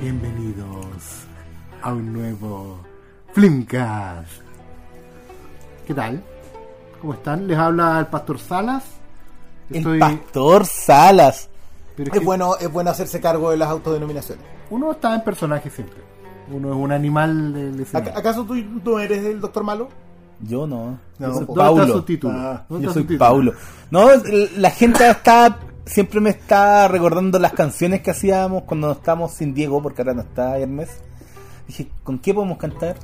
Bienvenidos a un nuevo Flimcast. ¿Qué tal? ¿Cómo están? Les habla el Pastor Salas. El Pastor Salas. pero es Es que bueno, es bueno hacerse cargo de las autodenominaciones. Uno está en personaje siempre. Uno es un animal del escenario. ¿Ac- ¿Acaso tú, tú eres el doctor malo? Yo no. No, yo soy ¿dónde ¿Dónde está Paulo. su título? Ah, ¿Dónde Yo está soy su título? Paulo. No, la gente está siempre me está recordando las canciones que hacíamos cuando estábamos sin Diego, porque ahora no está Hermes. Dije, ¿con qué podemos cantar?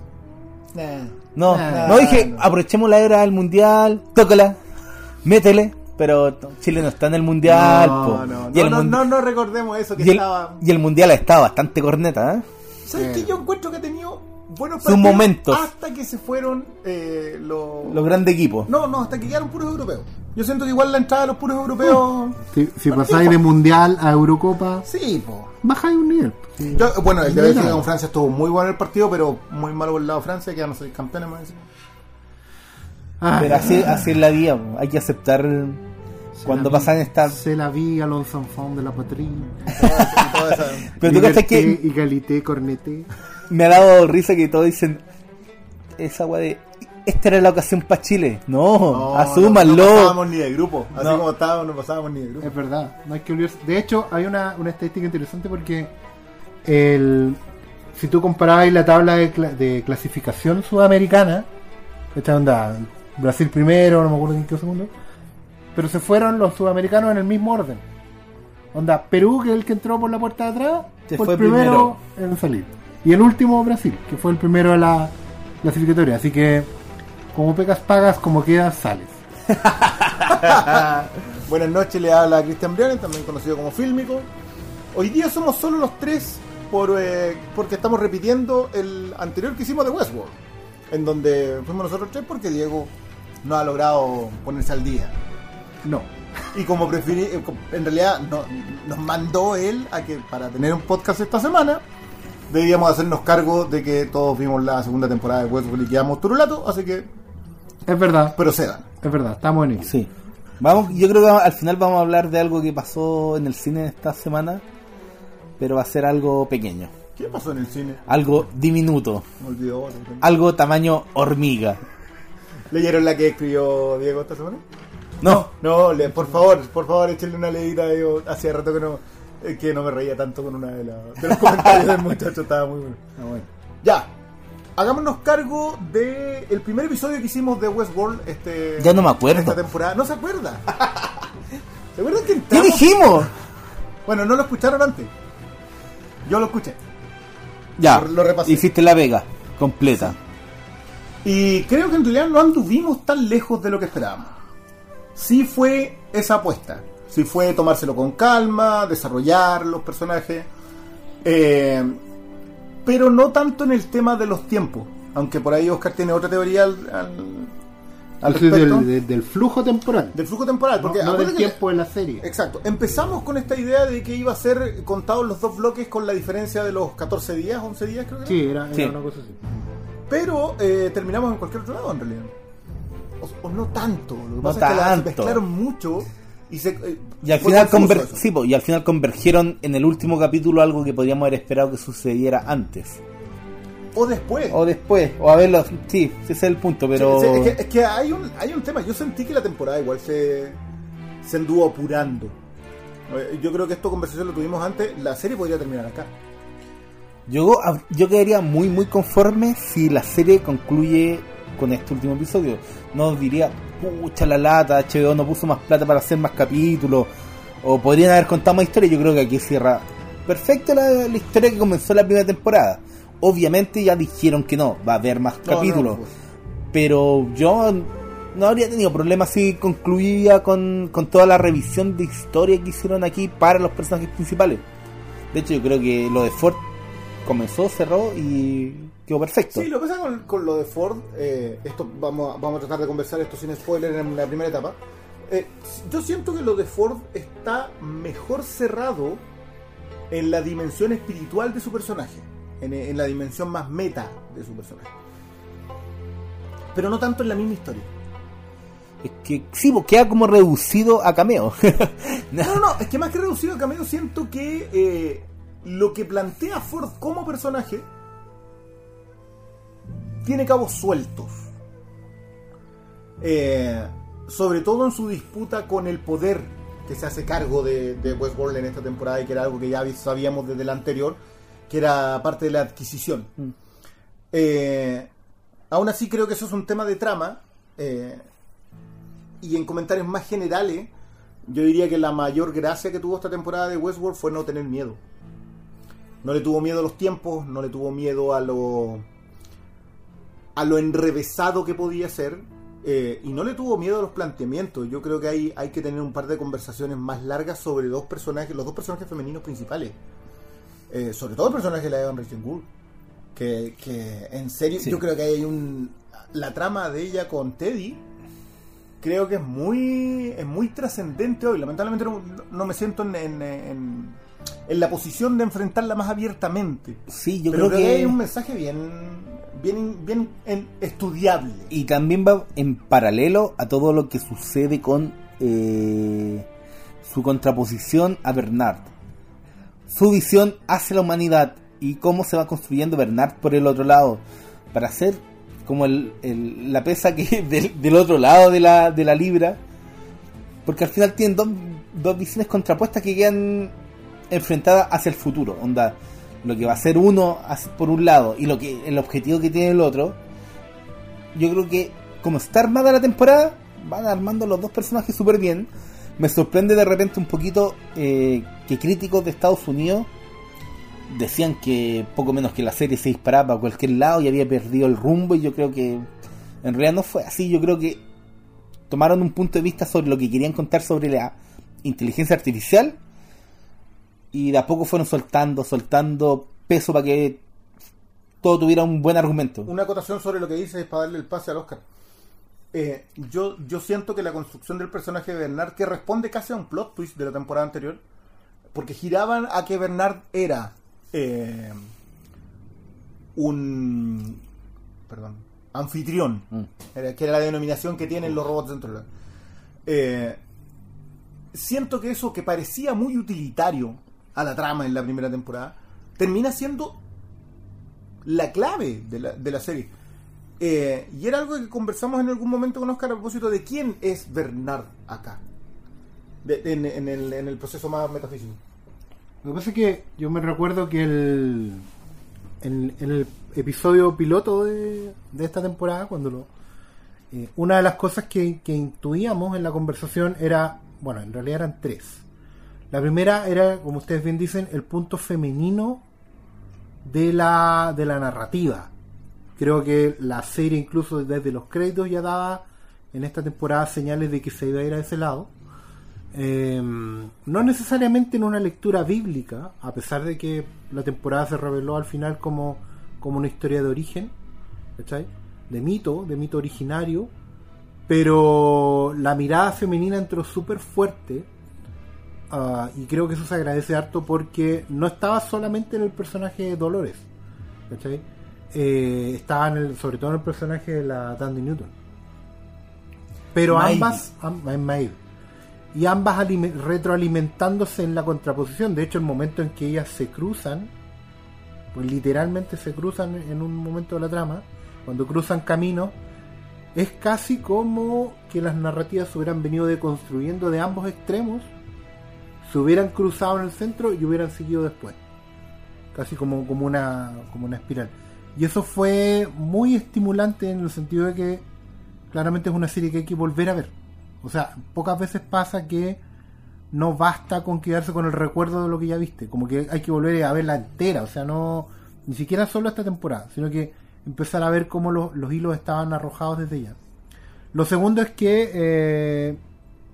Nah. No, Nah, no dije, no. aprovechemos la era del mundial, tócala, métele, pero Chile no está en el mundial. No, po. no, y, el no, no, mun- no, no recordemos eso que y el- estaba. y el mundial está bastante corneta, ¿eh? ¿Sabes Sí. qué? Yo encuentro que ha tenido buenos Sus momentos. Hasta que se fueron eh, los. Los grandes equipos. No, no, hasta que quedaron puros europeos. Yo siento que igual la entrada de los puros europeos. Si, si pasáis de mundial a Eurocopa, Sí, po. bajáis un nivel. Sí. Yo- bueno, el de. Bélgica con Francia estuvo muy bueno el partido, pero muy malo por el lado de Francia, que ya no soy campeones más. Ah, Pero así, así es la vida, hay que aceptar se cuando vi- pasan estas... Se la vi a los enfants de la esa- Pero tú cachas que Égalité, corneté. me ha dado risa que todos dicen esa weá de esta era la ocasión para Chile. No, No, asúmanlo. No, no pasábamos ni de grupo. Así No. como estábamos, no pasábamos ni de grupo. Es verdad, no hay que olvidarse. De hecho, hay una, una estadística interesante porque el, si tú comparabas la tabla de, cla- de clasificación sudamericana, esta onda, Brasil primero, no me acuerdo en qué segundo, pero se fueron los sudamericanos en el mismo orden. Onda, Perú, que es el que entró por la puerta de atrás, Se fue, fue el primero, en salir. Y el último, Brasil, que fue el primero de la clasificatoria. Así que, como pecas pagas, como quedas, sales. Buenas noches, le habla Cristian Briones, también conocido como Fílmico. Hoy día somos solo los tres por, eh, porque estamos repitiendo el anterior que hicimos de Westworld, en donde fuimos nosotros tres porque Diego no ha logrado ponerse al día. No. Y como preferí, eh, en realidad no- nos mandó él a que para tener un podcast esta semana debíamos hacernos cargo de que todos vimos la segunda temporada de Westworld y quedamos turulato, así que Es verdad, procedan. es verdad, estamos en ello. Sí. Vamos, yo creo que al final vamos a hablar de algo que pasó en el cine esta semana, pero va a ser algo pequeño, ¿Qué pasó en el cine? algo diminuto, Me olvidó. algo tamaño hormiga. ¿Leyeron la que escribió Diego esta semana? No, No, le- por favor, por favor, échenle una leída. Yo hacía rato que no, eh, que no me reía tanto con una de, la- de los comentarios del muchacho, estaba muy bueno. Ah, bueno. Ya, hagámonos cargo del el primer episodio que hicimos de Westworld este, Ya no me acuerdo. esta temporada. ¿No se acuerda? ¿Se acuerdan que ¿qué entramos? dijimos? Bueno, no lo escucharon antes. Yo lo escuché. Ya, Lo- lo repasé. hiciste la vega completa. Y creo que en realidad no anduvimos tan lejos de lo que esperábamos. Sí fue esa apuesta. Sí fue tomárselo con calma, desarrollar los personajes. eh, pero no tanto en el tema de los tiempos. Aunque por ahí Oscar tiene otra teoría al, al, respecto. del, del- del flujo temporal. Del flujo temporal. Porque no, no del tiempo de la serie. Exacto. Empezamos con esta idea de que iba a ser contados los dos bloques con la diferencia de los 14 días, 11 días creo que era. Sí, era, era Sí. una cosa así. Pero eh, terminamos en cualquier otro lado en realidad. O, no tanto. Lo que No pasa es que tanto. mezclaron mucho y se. eh, Y al, final sí, po, y al final convergieron en el último capítulo algo que podríamos haber esperado que sucediera antes. O después. O después, o a verlo. Sí, ese es el punto, pero. Sí, sí, es que, es que hay, un, hay un tema. Yo sentí que la temporada igual se, se anduvo apurando. Eh, Yo creo que esto conversación lo tuvimos antes. La serie podría terminar acá. Yo, yo quedaría muy, muy conforme si la serie concluye con este último episodio. No diría, pucha la lata, HBO no puso más plata para hacer más capítulos. O podrían haber contado más historia. Yo creo que aquí cierra perfecto la, la historia que comenzó la primera temporada. Obviamente ya dijeron que no, va a haber más No, capítulos. no, pues. pero yo no habría tenido problemas si concluía con, con toda la revisión de historia que hicieron aquí para los personajes principales. De hecho, yo creo que lo de Ford comenzó, cerró y quedó perfecto. Sí, lo que pasa con, con lo de Ford, eh, esto vamos, a- vamos a tratar de conversar esto sin spoiler en la primera etapa. Eh, yo siento que lo de Ford está mejor cerrado en la dimensión espiritual de su personaje, en, en la dimensión más meta de su personaje. Pero no tanto en la misma historia. Es que sí, pues queda como reducido a cameo. No, no, no, es que más que reducido a cameo, siento que eh, lo que plantea Ford como personaje tiene cabos sueltos. Eh, sobre todo en su disputa con el poder que se hace cargo de, de Westworld en esta temporada y que era algo que ya sabíamos desde la anterior, que era parte de la adquisición. Mm. Eh, aún así creo que eso es un tema de trama eh, y en comentarios más generales yo diría que la mayor gracia que tuvo esta temporada de Westworld fue no tener miedo. No le tuvo miedo a los tiempos, no le tuvo miedo a lo a lo enrevesado que podía ser eh, y no le tuvo miedo a los planteamientos. Yo creo que hay, hay que tener un par de conversaciones más largas sobre dos personajes, los dos personajes femeninos principales. Eh, sobre todo el personaje de la Evan Rachel Gould. Que, que en serio, Sí. yo creo que hay un. La trama de ella con Teddy. Creo que es muy es muy trascendente hoy. Lamentablemente no, no me siento en, en, en- en la posición de enfrentarla más abiertamente. Sí, yo Pero creo que... hay un mensaje bien bien bien en- estudiable. Y también va en paralelo a todo lo que sucede con eh, su contraposición a Bernard. Su visión hacia la humanidad y cómo se va construyendo Bernard por el otro lado. Para ser como el, el- la pesa que del, del otro lado de la, de la libra. Porque al final tienen dos, dos visiones contrapuestas que quedan enfrentadas hacia el futuro. Onda, lo que va a ser uno por un lado y lo que el objetivo que tiene el otro yo creo que como está armada la temporada, van armando los dos personajes súper bien. Me sorprende de repente un poquito eh, que críticos de Estados Unidos decían que poco menos que la serie se disparaba a cualquier lado y había perdido el rumbo y yo creo que en realidad no fue así. Yo creo que tomaron un punto de vista sobre lo que querían contar sobre la inteligencia artificial y de a poco fueron soltando, soltando peso para que todo tuviera un buen argumento. Una acotación sobre lo que dices para darle el pase al Oscar. Eh, yo, yo siento que la construcción del personaje de Bernard, que responde casi a un plot twist de la temporada anterior, porque giraban a que Bernard era eh, un perdón, anfitrión, Mm. era- que era la denominación que tienen los robots dentro de la... Eh, siento que eso que parecía muy utilitario a la trama en la primera temporada, termina siendo la clave de la, de la serie. Eh, y era algo que conversamos en algún momento con Oscar a propósito de quién es Bernard acá, en, el, en el proceso más metafísico. Lo que pasa es que yo me recuerdo que el, en, en el episodio piloto de, de esta temporada, cuando lo, eh, una de las cosas que, que intuíamos en la conversación era, bueno, en realidad eran tres. La primera era, como ustedes bien dicen, el punto femenino de la, de la narrativa. Creo que la serie incluso desde los créditos ya daba en esta temporada señales de que se iba a ir a ese lado. Eh, no necesariamente en una lectura bíblica, a pesar de que la temporada se reveló al final como, como una historia de origen, ¿cachai? de mito, de mito originario, pero la mirada femenina entró súper fuerte ah, y creo que eso se agradece harto porque no estaba solamente en el personaje de Dolores, ¿cachai? Eh, estaba en el, sobre todo en el personaje de la Tandy Newton. Pero ambas, am- en Maeve. y ambas alime- retroalimentándose en la contraposición. De hecho, el momento en que ellas se cruzan, pues literalmente se cruzan en un momento de la trama, cuando cruzan caminos, es casi como que las narrativas hubieran venido deconstruyendo de ambos extremos, se hubieran cruzado en el centro y hubieran seguido después. Casi como, como, una, como una espiral. Y eso fue muy estimulante en el sentido de que claramente es una serie que hay que volver a ver. O sea, pocas veces pasa que no basta con quedarse con el recuerdo de lo que ya viste, como que hay que volver a verla entera, o sea, no ni siquiera solo esta temporada, sino que empezar a ver cómo los, los hilos estaban arrojados desde ya. Lo segundo es que eh,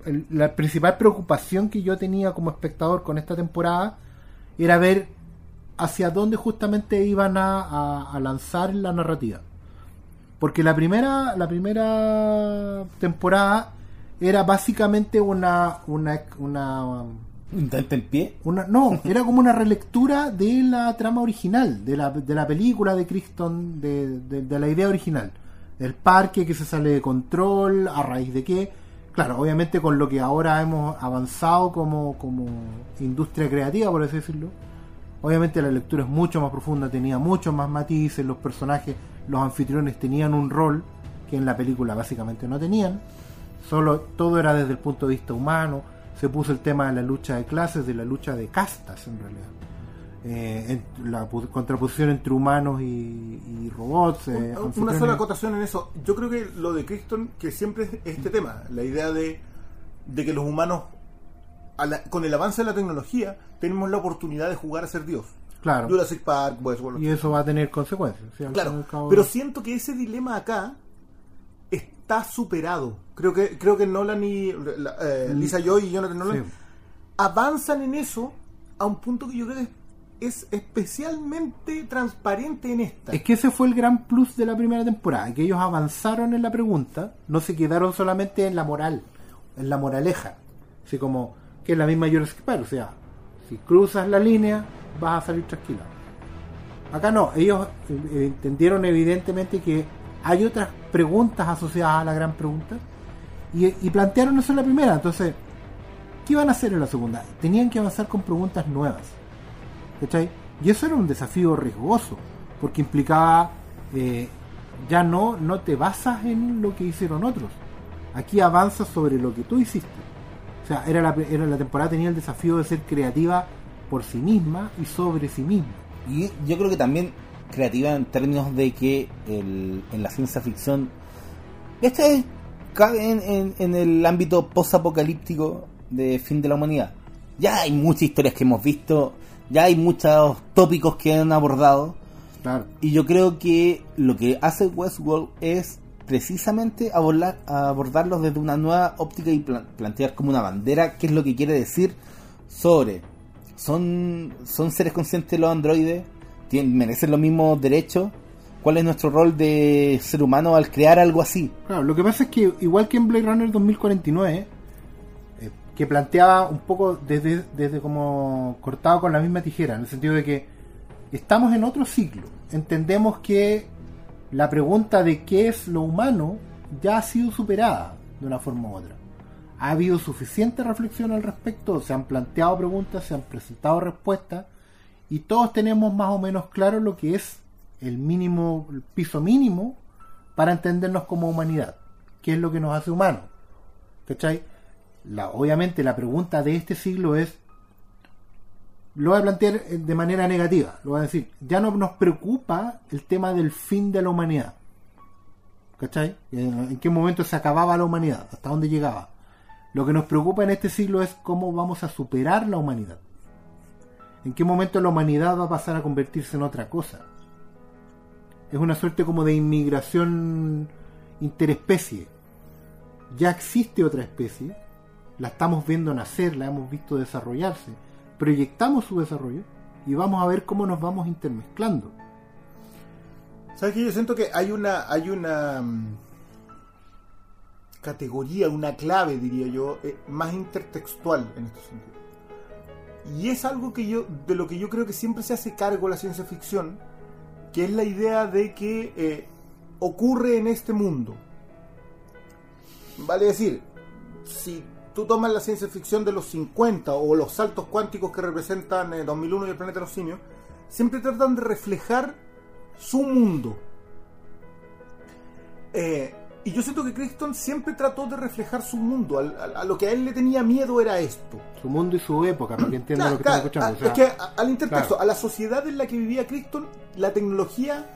el- la principal preocupación que yo tenía como espectador con esta temporada era ver hacia dónde justamente iban a, a- a lanzar la narrativa. Porque la primera, la primera temporada era básicamente una una una ¿Un en pie? una no, era como una relectura de la trama original, de la, de la película de Crichton, de, de- de la idea original. El parque que se sale de control, a raíz de qué. Claro, obviamente con lo que ahora hemos avanzado como, como industria creativa, por así decirlo. Obviamente la lectura es mucho más profunda, tenía muchos más matices, los personajes, los anfitriones tenían un rol que en la película básicamente no tenían. Solo todo era desde el punto de vista humano. Se puso el tema de la lucha de clases, de la lucha de castas en realidad. Eh, en- la contraposición entre humanos y, y robots. eh, Un- Una sola acotación en eso. Yo creo que lo de Crichton, que siempre es este tema, la idea de, de que los humanos, a la- con el avance de la tecnología, tenemos la oportunidad de jugar a ser Dios. Claro. Jurassic Park, Westworld. Y eso va a tener consecuencias. Claro, pero siento que ese dilema acá está superado. Creo que creo que Nolan y la- eh, Lisa Joy y Jonathan Nolan Sí. avanzan en eso a un punto que yo creo que es especialmente transparente en esta. Es que ese fue el gran plus de la primera temporada, que ellos avanzaron en la pregunta, no se quedaron solamente en la moral, en la moraleja, así como que es la misma Jurassic Park, o sea, si cruzas la línea vas a salir trasquilado. Acá no, ellos eh, entendieron evidentemente que hay otras preguntas asociadas a la gran pregunta y, y plantearon eso en la primera, entonces, ¿qué iban a hacer en la segunda? Tenían que avanzar con preguntas nuevas. Y eso era un desafío riesgoso, porque implicaba eh, ya no, no te basas en lo que hicieron otros. Aquí avanzas sobre lo que tú hiciste. O sea, era la, era la temporada tenía el desafío de ser creativa por sí misma y sobre sí misma. Y yo creo que también creativa en términos de que el- en la ciencia ficción, este es- en, en- en el ámbito post-apocalíptico de fin de la humanidad. Ya hay muchas historias que hemos visto, ya hay muchos tópicos que han abordado, Claro. y yo creo que lo que hace Westworld es precisamente abordar, abordarlos desde una nueva óptica y plan- plantear como una bandera qué es lo que quiere decir sobre son, son seres conscientes los androides, Tien- merecen los mismos derechos, cuál es nuestro rol de ser humano al crear algo así. Claro, lo que pasa es que igual que en Blade Runner 2049, eh, que planteaba un poco desde, desde como cortado con la misma tijera, en el sentido de que estamos en otro ciclo. Entendemos que la pregunta de qué es lo humano ya ha sido superada de una forma u otra. Ha habido suficiente reflexión al respecto, se han planteado preguntas, se han presentado respuestas y todos tenemos más o menos claro lo que es el mínimo, el piso mínimo para entendernos como humanidad. ¿Qué es lo que nos hace humanos? ¿Cachai? Obviamente la pregunta de este siglo es, lo voy a plantear eh, de manera negativa, lo voy a decir, ya no nos preocupa el tema del fin de la humanidad. ¿Cachai? ¿En, en qué momento se acababa la humanidad? ¿Hasta dónde llegaba? Lo que nos preocupa en este siglo es cómo vamos a superar la humanidad. ¿En qué momento la humanidad va a pasar a convertirse en otra cosa? Es una suerte como de inmigración interespecie. Ya existe otra especie, la estamos viendo nacer, la hemos visto desarrollarse, proyectamos su desarrollo y vamos a ver cómo nos vamos intermezclando. ¿Sabes qué? Yo siento que hay una hay una mm, categoría, una clave, diría yo, eh, más intertextual en este sentido. Y es algo que yo, de lo que yo creo que siempre se hace cargo la ciencia ficción, que es la idea de que eh, ocurre en este mundo. Vale decir, si tú tomas la ciencia ficción de los 50 o los saltos cuánticos que representan eh, 2001 y el planeta de los simios, siempre tratan de reflejar su mundo. Eh, y yo siento que Crichton siempre trató de reflejar su mundo. Al- al- a lo que a él le tenía miedo era esto. Su mundo y su época, para que entiendan Claro, lo que claro, están escuchando. a- o sea, es que a- al intertexto, claro. a la sociedad en la que vivía Crichton, la tecnología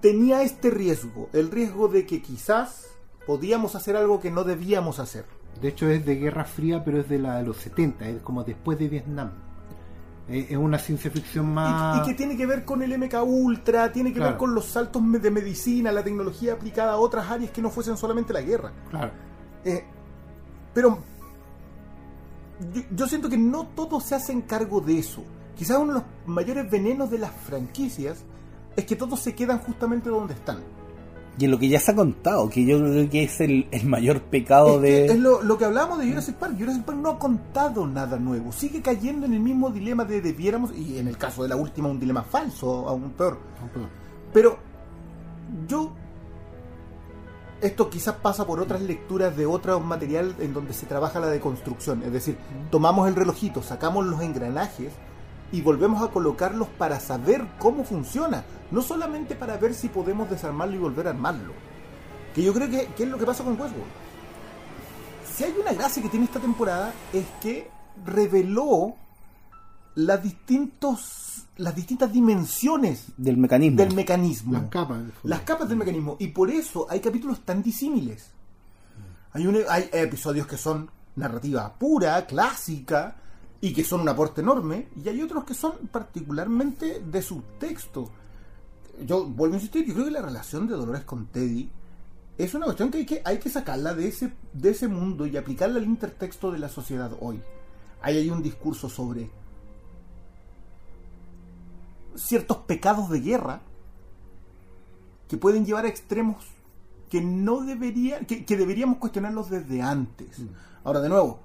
tenía este riesgo. El riesgo de que quizás podíamos hacer algo que no debíamos hacer. De hecho es de Guerra Fría, pero es de la de los 70, es como después de Vietnam. Eh, Es una ciencia ficción más... y que tiene que ver con el MK Ultra, tiene que ver con los saltos de medicina, la tecnología aplicada a otras áreas que no fuesen solamente la guerra. Claro. Eh, pero yo, yo siento que no todos se hacen cargo de eso. Quizás uno de los mayores venenos de las franquicias es que todos se quedan justamente donde están. Y en lo que ya se ha contado, que yo creo que es el, el mayor pecado Es, que de... es lo, lo que hablamos de Jurassic Park. Jurassic Park no ha contado nada nuevo. Sigue cayendo en el mismo dilema de debiéramos, y en el caso de la última, un dilema falso, aún peor. Pero yo. Esto quizás pasa por otras lecturas de otro material en donde se trabaja la deconstrucción. Es decir, tomamos el relojito, sacamos los engranajes y volvemos a colocarlos para saber cómo funciona. No solamente para ver si podemos desarmarlo y volver a armarlo. Que yo creo que, que es lo que pasa con Westworld. Si hay una gracia que tiene esta temporada es que reveló las distintos las distintas dimensiones del mecanismo. del mecanismo Las capas. las capas del mecanismo y por eso hay capítulos tan disímiles hay, un- hay episodios que son narrativa pura clásica y que son un aporte enorme y hay otros que son particularmente de subtexto yo vuelvo a insistir yo creo que la relación de Dolores con Teddy es una cuestión que hay que, hay que sacarla de ese, de ese mundo y aplicarla al intertexto de la sociedad hoy. Ahí hay un discurso sobre ciertos pecados de guerra que pueden llevar a extremos que no debería, que, que deberíamos cuestionarlos desde antes. Ahora, de nuevo,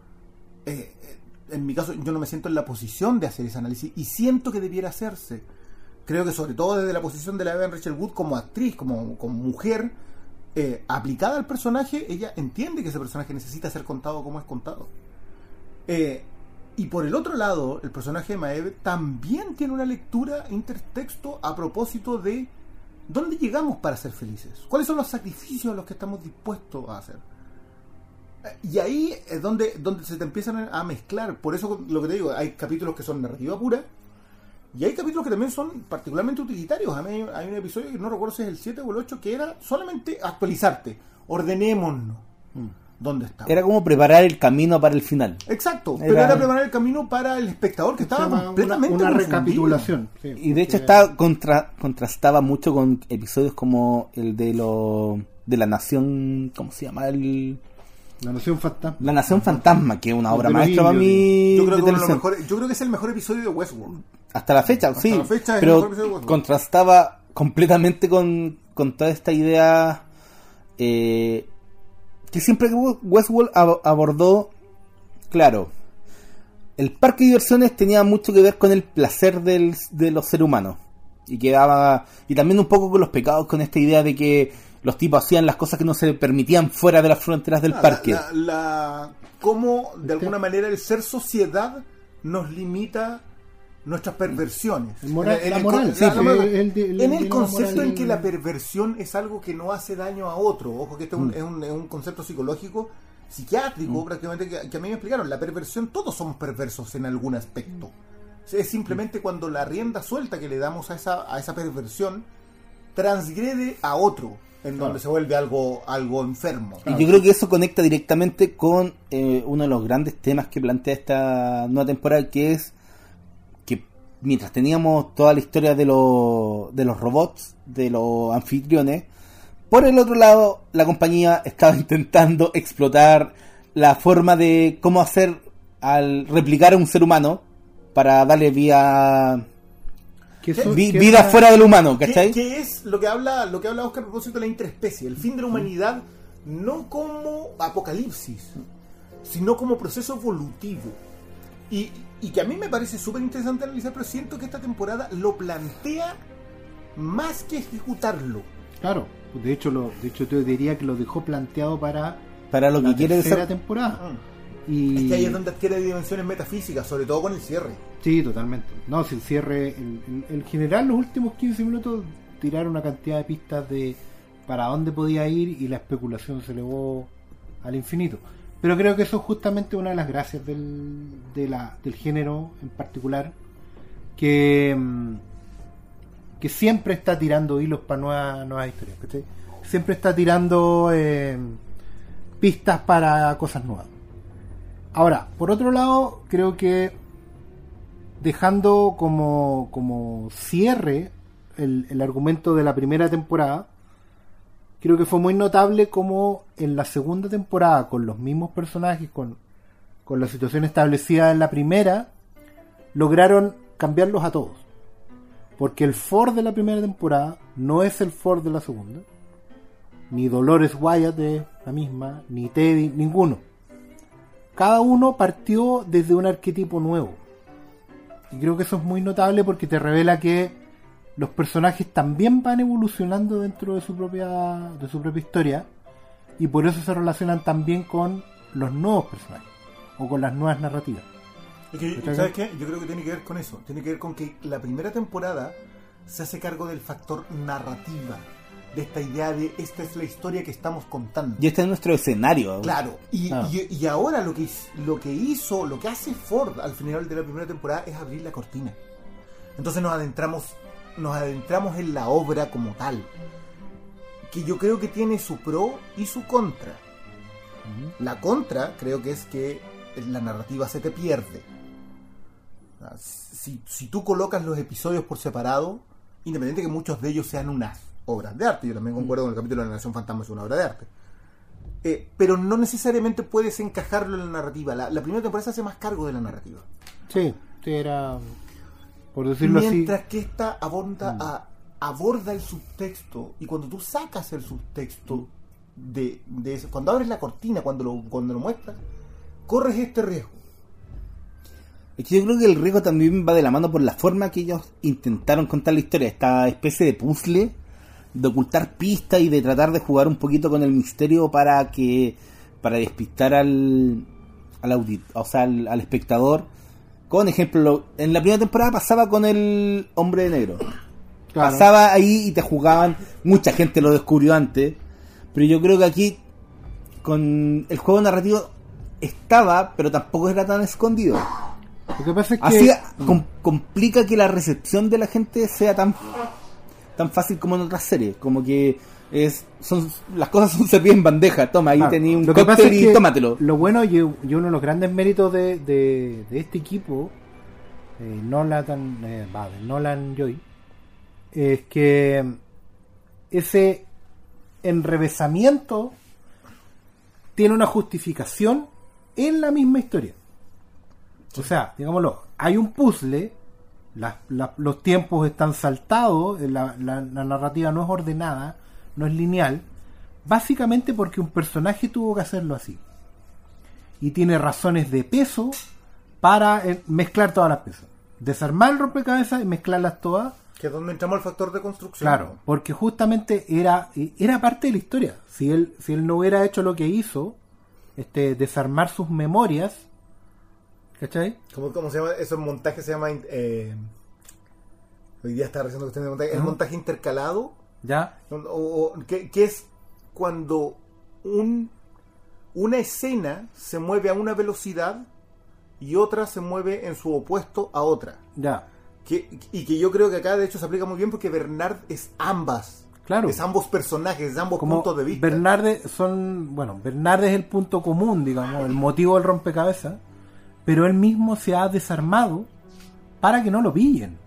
eh, eh, en mi caso, yo no me siento en la posición de hacer ese análisis y siento que debiera hacerse. Creo que sobre todo desde la posición de la Evan Rachel Wood como actriz, como, como mujer, eh, aplicada al personaje, ella entiende que ese personaje necesita ser contado como es contado. Eh, y por el otro lado, el personaje de Maeve también tiene una lectura intertexto a propósito de dónde llegamos para ser felices, cuáles son los sacrificios a los que estamos dispuestos a hacer. Y ahí es donde, donde se te empiezan a mezclar. Por eso lo que te digo, hay capítulos que son narrativa pura y hay capítulos que también son particularmente utilitarios. A mí hay- hay un episodio que no recuerdo si es el 7 o el 8 que era solamente actualizarte. Ordenémonos. ¿Dónde estamos? Era como preparar el camino para el final. Exacto, Era- pero era preparar el camino para el espectador que estaba una, completamente una confundido. recapitulación. sí, Y de hecho está contra, contrastaba mucho con episodios como el de lo de la nación, ¿cómo se llama? El, La Nación Fantasma. la nación fantasma, que es una El obra maestra para mí Yo creo, que uno de los televisión. mejores- yo creo que es el mejor episodio de Westworld. Hasta la fecha, sí. la fecha es el pero mejor episodio de Westworld. contrastaba completamente con, con toda esta idea eh, que siempre Westworld ab- abordó, claro, el parque de diversiones tenía mucho que ver con el placer del, de los seres humanos. Y quedaba, y también un poco con los pecados, con esta idea de que los tipos hacían las cosas que no se permitían fuera de las fronteras del Ah, parque. La, la- la- cómo de alguna manera el ser sociedad nos limita nuestras perversiones. El moral- En el concepto en que la perversión es algo que no hace daño a otro. Ojo que este es Mm. un, es un- es un concepto psicológico, psiquiátrico prácticamente, que, que a mí me explicaron. La perversión, todos somos perversos en algún aspecto. Es simplemente cuando la rienda suelta que le damos a esa, a esa perversión transgrede a otro, en donde se vuelve algo, algo enfermo. Y yo creo que eso conecta directamente con eh, uno de los grandes temas que plantea esta nueva temporada, que es que mientras teníamos toda la historia de, los de los robots, de los anfitriones, por el otro lado la compañía estaba intentando explotar la forma de cómo hacer al replicar a un ser humano para darle vía, que eso- vi- que vida era- fuera del humano, ¿Qué, ¿cachai? qué es lo que habla lo que habla Oscar a propósito de la interespecie? El fin de la humanidad no como apocalipsis, sino como proceso evolutivo. Y, y que a mí me parece súper interesante analizar, pero siento que esta temporada lo plantea más que ejecutarlo. Claro, de hecho, lo, de hecho yo diría que lo dejó planteado para Para lo la que quiere tercera ser... temporada. Mm. Y... Es que ahí es donde adquiere dimensiones metafísicas, sobre todo con el cierre. Sí, totalmente. No, si el cierre, el general, los últimos 15 minutos tiraron una cantidad de pistas de para dónde podía ir y la especulación se elevó al infinito. Pero creo que eso es justamente una de las gracias del, del género en particular, que, mm, que siempre está tirando hilos para nuevas, nuevas historias. ¿cachai? Siempre está tirando eh, pistas para cosas nuevas. Ahora, por otro lado, creo que dejando como, como cierre el, el argumento de la primera temporada, creo que fue muy notable como en la segunda temporada, con los mismos personajes, con, con la situación establecida en la primera, lograron cambiarlos a todos. Porque el Ford de la primera temporada no es el Ford de la segunda. ni Dolores Wyatt es la misma, ni Teddy, ninguno. Cada uno partió desde un arquetipo nuevo. Y creo que eso es muy notable porque te revela que los personajes también van evolucionando dentro de su propia, de su propia historia. Y por eso se relacionan también con los nuevos personajes. O con las nuevas narrativas. Es que, ¿Está ¿Sabes qué? Yo creo que tiene que ver con eso. Tiene que ver con que la primera temporada se hace cargo del factor narrativa. De esta idea de esta es la historia que estamos contando. Y este es nuestro escenario. Claro, y, Ah. y- y ahora lo que, lo que hizo, lo que hace Ford al final de la primera temporada es abrir la cortina. Entonces nos adentramos, nos adentramos en la obra como tal. Que yo creo que tiene su pro y su contra. La contra creo que es que la narrativa se te pierde. Ah, Si, si tú colocas los episodios por separado, independiente que muchos de ellos sean unas obras de arte, yo también concuerdo con el capítulo de la Nación Fantasma es una obra de arte. Eh, pero no necesariamente puedes encajarlo en la narrativa. La, la primera temporada se hace más cargo de la narrativa. Sí, era. Por decirlo Mientras así. que esta aborda, a- aborda el subtexto y cuando tú sacas el subtexto de, de eso, cuando abres la cortina, cuando lo, cuando lo muestras, corres este riesgo. Es que yo creo que el riesgo también va de la mano por la forma que ellos intentaron contar la historia. Esta especie de puzzle de ocultar pistas y de tratar de jugar un poquito con el misterio para que para despistar al al audit, o sea, al, al espectador. Con ejemplo, en la primera temporada pasaba con el hombre de negro. Claro. Pasaba ahí y te jugaban. Mucha gente lo descubrió antes. Pero yo creo que aquí, con el juego narrativo, estaba, pero tampoco era tan escondido. Lo que pasa es que. Así com- complica que la recepción de la gente sea tan tan fácil como en otras series. Como que es son las cosas son servidas en bandeja. Toma, ahí Ah, tenía un lo que pasa cóctel es y que tómatelo. Lo bueno y, y uno de los grandes méritos de, de, de este equipo, eh, Nolan, eh, Nolan Joy, es que ese enrevesamiento tiene una justificación en la misma historia. O sea, digámoslo, hay un puzzle, la- los tiempos están saltados, eh, la, narrativa no es ordenada, no es lineal, básicamente porque un personaje tuvo que hacerlo así. Y tiene razones de peso para eh, mezclar todas las piezas. Desarmar el rompecabezas y mezclarlas todas Que es donde entramos al factor de construcción. Claro, porque justamente era, era parte de la historia. Si él, si él no hubiera hecho lo que hizo, este, desarmar sus memorias, ¿cachai? ¿Cómo, cómo se llama? Esos montajes se llama. eh, hoy día está recién cuestión de montaje. El montaje intercalado. ¿Ya? o- o- que, que es cuando un, una escena se mueve a una velocidad y otra se mueve en su opuesto a otra. Ya. Que, y que yo creo que acá de hecho se aplica muy bien porque Bernard es ambas. Claro. Es ambos personajes, es ambos Como puntos de vista. Bernarde son, bueno, Bernarde es el punto común, digamos, el motivo del rompecabezas, pero él mismo se ha desarmado para que no lo pillen.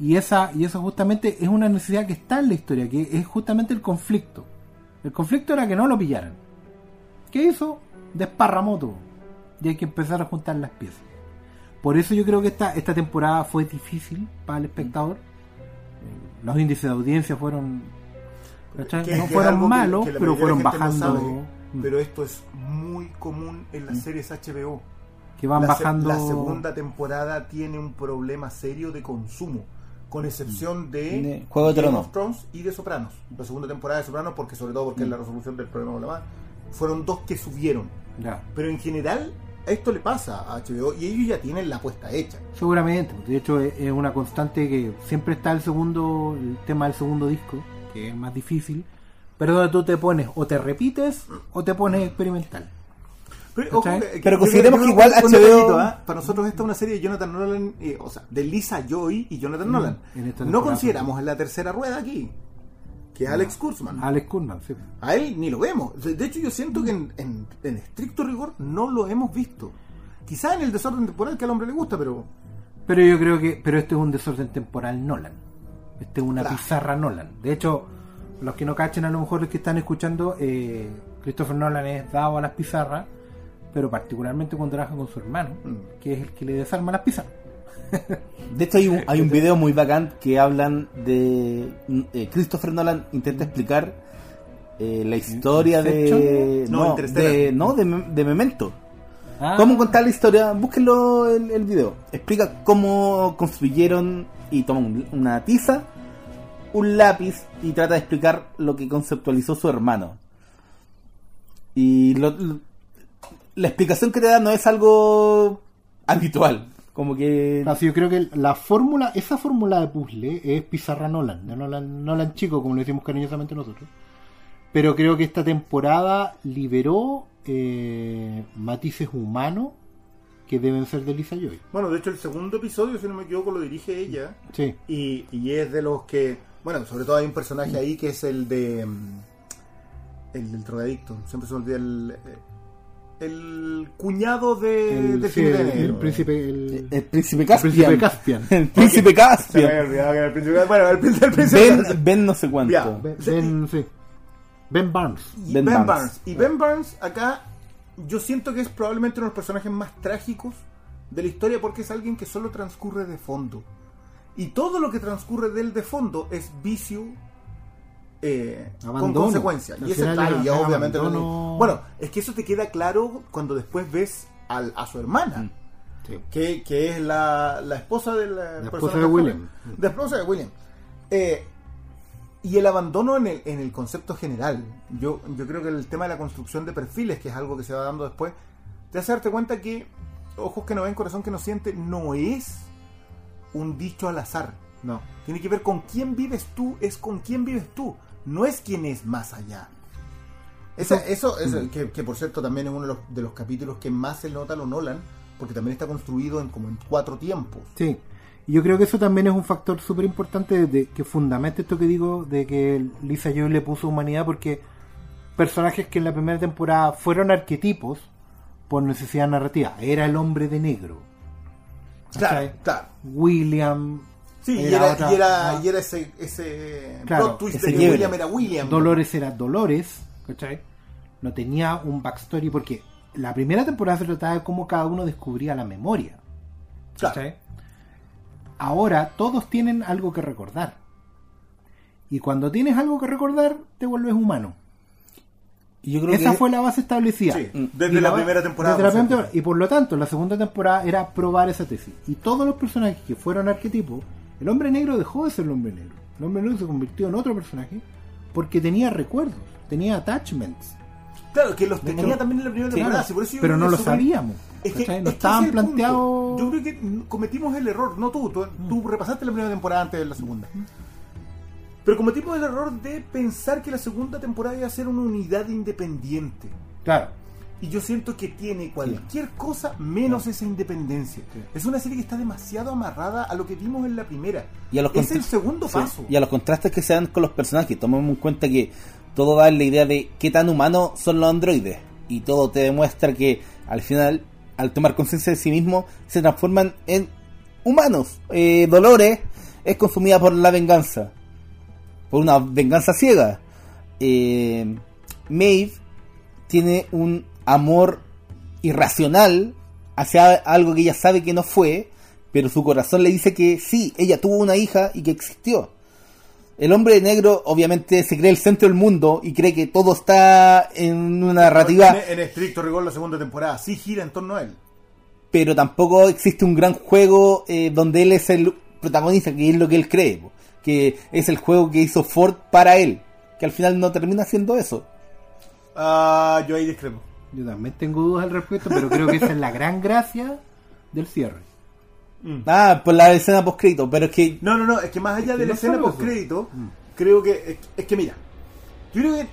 Y esa y eso justamente es una necesidad que está en la historia, que es justamente el conflicto. El conflicto era que no lo pillaran. ¿Qué hizo? Desparramó todo. Y hay que empezar a juntar las piezas. Por eso yo creo que esta, esta temporada fue difícil para el espectador. Eh, Los índices de audiencia fueron no fueron que- malos, que pero fueron no bajando. sabe, mm, pero esto es muy común en las series HBO. Que van la, se- bajando. la segunda temporada tiene un problema serio de consumo, con excepción de Tiene Juego de Game Tronos. of Thrones y de Sopranos. La segunda temporada de Sopranos, porque sobre todo porque es la resolución del problema con la más, fueron dos que subieron. Ya, Pero en general, esto le pasa a HBO y ellos ya tienen la apuesta hecha. seguramente. De hecho, es, es una constante que siempre está el segundo, el tema del segundo disco, que es más difícil. Pero donde tú te pones, o te repites, o te pones experimental. Pero, ojo, ¿Cachai? que- Pero yo consideremos que igual HBO ¿ah? Para nosotros esta es una serie de Jonathan Nolan, eh, o sea, de Lisa Joy y Jonathan Nolan. Mm, esta No consideramos en la tercera rueda aquí, que es Alex Kurzman. Alex Kurman, sí. A él ni lo vemos. De de hecho, yo siento que en, en- en estricto rigor no lo hemos visto. Quizá en el desorden temporal que al hombre le gusta, pero Pero yo creo que, pero este es un desorden temporal Nolan. Este es una Claro. pizarra Nolan. De hecho, los que no cachen a lo mejor los que están escuchando, eh, Christopher Nolan es dado a las pizarras, pero particularmente cuando trabaja con su hermano, Mm. que es el que le desarma las pizarras. De hecho hay un, hay un video muy bacán que hablan de eh, Christopher Nolan intenta explicar eh, la historia de. No, No, de, no de, de Memento. Ah, ¿Cómo contar la historia? Búsquenlo el, el video. Explica cómo construyeron y toma un- una tiza, un lápiz y trata de explicar lo que conceptualizó su hermano. Y lo- lo- la explicación que te da no es algo habitual. Como que. Así yo creo que la fórmula, esa fórmula de puzzle es Pizarra Nolan, de Nolan, Nolan chico, como le decimos cariñosamente nosotros. Pero creo que esta temporada liberó eh, matices humanos que deben ser de Lisa Joy. Bueno, de hecho, el segundo episodio, si no me equivoco, lo dirige ella. Sí. Y, y es de los que. Bueno, sobre todo hay un personaje ahí que es el de. mm, El del drogadicto. Siempre se me olvida el. El cuñado de, El, sí, el- Negro. el príncipe, el, El príncipe el Caspian. príncipe Caspian. El príncipe Se me había Caspian. olvidado que era el príncipe. Bueno, el, príncipe- el príncipe. Ben, ben no sé cuánto. Ben, Ben- sí. Ben Barnes. Y Ben, Barnes. Barnes. Y Ben Barnes acá yo siento que es probablemente uno de los personajes más trágicos de la historia porque es alguien que solo transcurre de fondo. Y todo lo que transcurre de él de fondo es vicio eh, con consecuencias. Y ese final claro, es y obviamente abandono. Bueno, es que eso te queda claro cuando después ves al- a su hermana. Mm. Sí. Que, que es la, la esposa del La esposa de William. La esposa de William. Eh, y el abandono en el, en el concepto general. Yo, yo creo que el tema de la construcción de perfiles, que es algo que se va dando después, te hace darte cuenta que ojos que no ven, corazón que no siente, no es un dicho al azar. No. Tiene que ver con quién vives tú, es con quién vives tú, no es quién es más allá. Esa- eso, eso que, que por cierto también es uno de los, de los capítulos que más se nota lo Nolan, porque también está construido en como en cuatro tiempos. Sí. Y yo creo que eso también es un factor súper importante de, que fundamenta esto que digo de que Lisa Joy le puso humanidad porque personajes que en la primera temporada fueron arquetipos por necesidad narrativa. Era el hombre de negro. Claro, claro. William. Sí, y era otra- y era, y era ese, ese Claro, plot twist ese de que quiebre. William era William. Dolores era Dolores. ¿cachai? No tenía un backstory porque la primera temporada se trataba de cómo cada uno descubría la memoria. Claro. ¿cachai? Ahora todos tienen algo que recordar. Y cuando tienes algo que recordar, te vuelves humano. Y yo creo Esa que fue la base establecida. Sí, Mm. desde la primera temporada. desde la primera temporada. Y por lo tanto, la segunda temporada era probar esa tesis. Y todos los personajes que fueron arquetipos, el hombre negro dejó de ser el hombre negro. El hombre negro se convirtió en otro personaje porque tenía recuerdos, tenía attachments. Claro, que los tenía también en la primera temporada. sí, pero no lo sabíamos. Es que, no estaban ese es punto. planteados. Yo creo que cometimos el error, no tú, tú, tú repasaste la primera temporada antes de la segunda. Pero cometimos el error de pensar que la segunda temporada iba a ser una unidad independiente. Claro. Y yo siento que tiene cualquier cosa menos esa independencia. Es una serie que está demasiado amarrada a lo que vimos en la primera. Y a los es el segundo paso. Y a los contrastes que se dan con los personajes. Tomemos en cuenta que todo da la idea de qué tan humanos son los androides. Y todo te demuestra que al final, al tomar conciencia de sí mismo, se transforman en humanos. Eh, Dolores es consumida por la venganza. Por una venganza ciega. Eh, Maeve tiene un amor irracional hacia algo que ella sabe que no fue, pero su corazón le dice que sí, ella tuvo una hija y que existió. El hombre negro obviamente se cree el centro del mundo y cree que todo está en una narrativa, En, estricto rigor, la segunda temporada sí gira en torno a él. pero tampoco existe un gran juego eh, donde él es el protagonista, que es lo que él cree, que es el juego que hizo Ford para él, que al final no termina siendo eso. Ah, yo ahí discrepo. Yo también tengo dudas al respecto, pero creo que esa es la gran gracia del cierre. Ah, por la escena post pero es que No, no, no, es que más allá que de la no escena solo eso. post crédito, creo que es, es que mira, yo creo que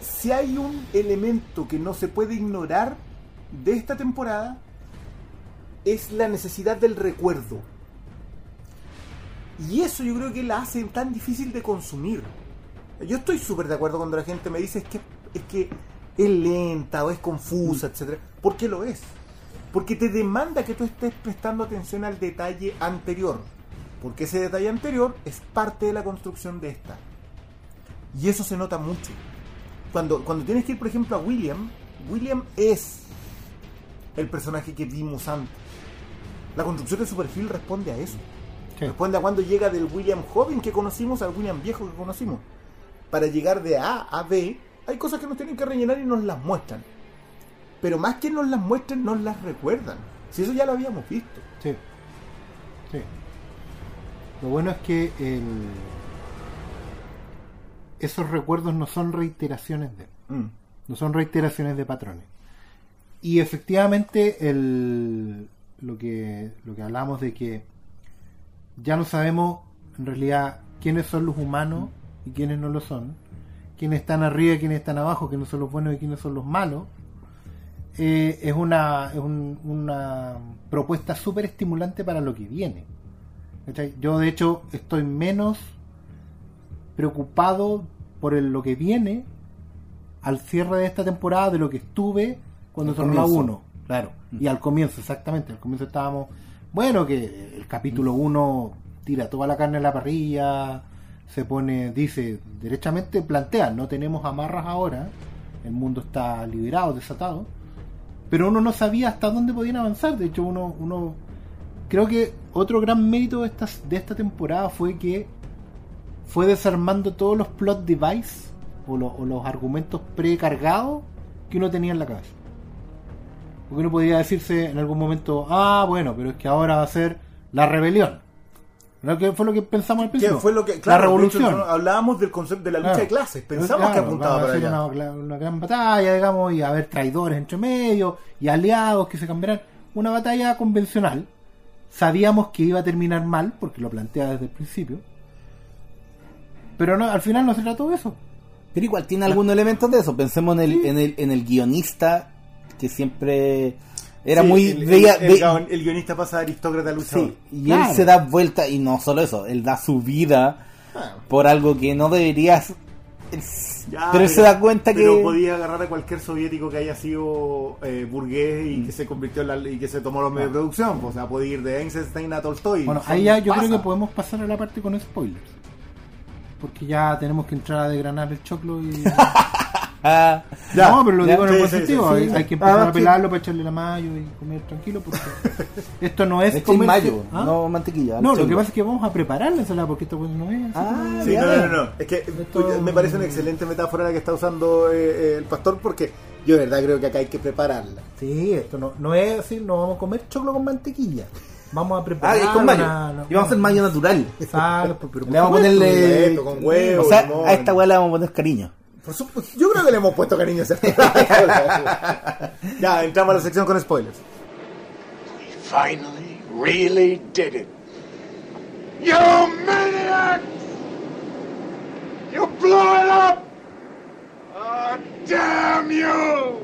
si hay un elemento que no se puede ignorar de esta temporada es la necesidad del recuerdo. Y eso yo creo que la hace tan difícil de consumir. Yo estoy súper de acuerdo cuando la gente me dice es que es que es lenta o es confusa, etcétera, porque lo es. Porque te demanda que tú estés prestando atención al detalle anterior. Porque ese detalle anterior es parte de la construcción de esta. Y eso se nota mucho. Cuando, cuando tienes que ir, por ejemplo, a William, William es el personaje que vimos antes. La construcción de su perfil responde a eso. Sí. Responde a cuando llega del William joven que conocimos al William viejo que conocimos. Para llegar de A a B hay cosas que nos tienen que rellenar y nos las muestran. Pero más que nos las muestren, nos las recuerdan. Si eso ya lo habíamos visto. Sí. Sí. Lo bueno es que el... esos recuerdos no son reiteraciones de... Mm. No son reiteraciones de patrones. Y efectivamente el, lo, que, lo que hablamos de que ya no sabemos en realidad quiénes son los humanos y quiénes no lo son, quiénes están arriba y quiénes están abajo, quiénes son los buenos y quiénes son los malos, eh, es, una, es un- una propuesta súper estimulante para lo que viene. ¿Cachai? Yo de hecho estoy menos preocupado por el- lo que viene al cierre de esta temporada de lo que estuve cuando comienzo. 1. Claro. Y al comienzo, exactamente. Al comienzo estábamos. Bueno, que el capítulo 1 tira toda la carne a la parrilla, se pone, dice, derechamente plantea, no tenemos amarras ahora, el mundo está liberado, desatado, pero uno no sabía hasta dónde podían avanzar. De hecho, uno, uno creo que otro gran mérito de esta, de esta temporada fue que fue desarmando todos los plot device o, o los argumentos precargados que uno tenía en la cabeza. Porque uno podía decirse en algún momento, ah, bueno, pero es que ahora va a ser la rebelión. ¿No? ¿Qué fue lo que pensamos al ¿Qué principio? fue lo que, la revolución. hecho, hablábamos del concepto de la lucha Claro. de clases. Pensamos Claro, que apuntaba para allá. Una, una gran batalla, digamos, y haber traidores entre medio, y aliados que se cambiarán. Una batalla convencional. Sabíamos que iba a terminar mal, porque lo plantea desde el principio. Pero no, al final no se trató de eso. Pero igual tiene algunos elementos de eso. Pensemos en el, en el, en el guionista que siempre era Sí, muy. El, veía- el- el el guionista pasa de aristócrata a luchador. sí, y Claro. él se da vuelta, y no solo eso, él da su vida Ah, por algo que no deberías. ya, pero él se da cuenta pero que. podía agarrar a cualquier soviético que haya sido eh, burgués y que se convirtió en la, y que se tomó los medios de producción. O sea, puede ir de Einstein a Tolstoy. Bueno, ahí ya yo pasa. creo que podemos pasar a la parte con spoilers. Porque ya tenemos que entrar a desgranar el choclo y... Ah, Ya, no, pero lo ya, digo en el sí, buen sí, sentido. sí, hay, sí. hay que empezar Ah, a sí. pelarlo para echarle la mayo y comer tranquilo. Porque esto no es comerse- mayo, ¿Ah? no mantequilla. No, lo que pasa es que vamos a preparar la ensalada porque esto pues, no es Ah, Sí, no, no, no. Es que Esto- me parece una excelente metáfora la que está usando eh, eh, el pastor porque yo de verdad creo que acá hay que prepararla. Sí, esto no, no es así, no vamos a comer choclo con mantequilla. Vamos a Ah, preparar. es con mayo. una- una- y vamos a hacer mayo natural. Exacto, pero Le vamos a ponerle. supuesto, con huevo, o sea, limón. a esta weá le vamos a poner cariño. Por supuesto, yo creo que le hemos puesto cariño a esa Ya, entramos a la sección con spoilers. We finally really did it. You maniacs! You blew it up! Oh, damn you!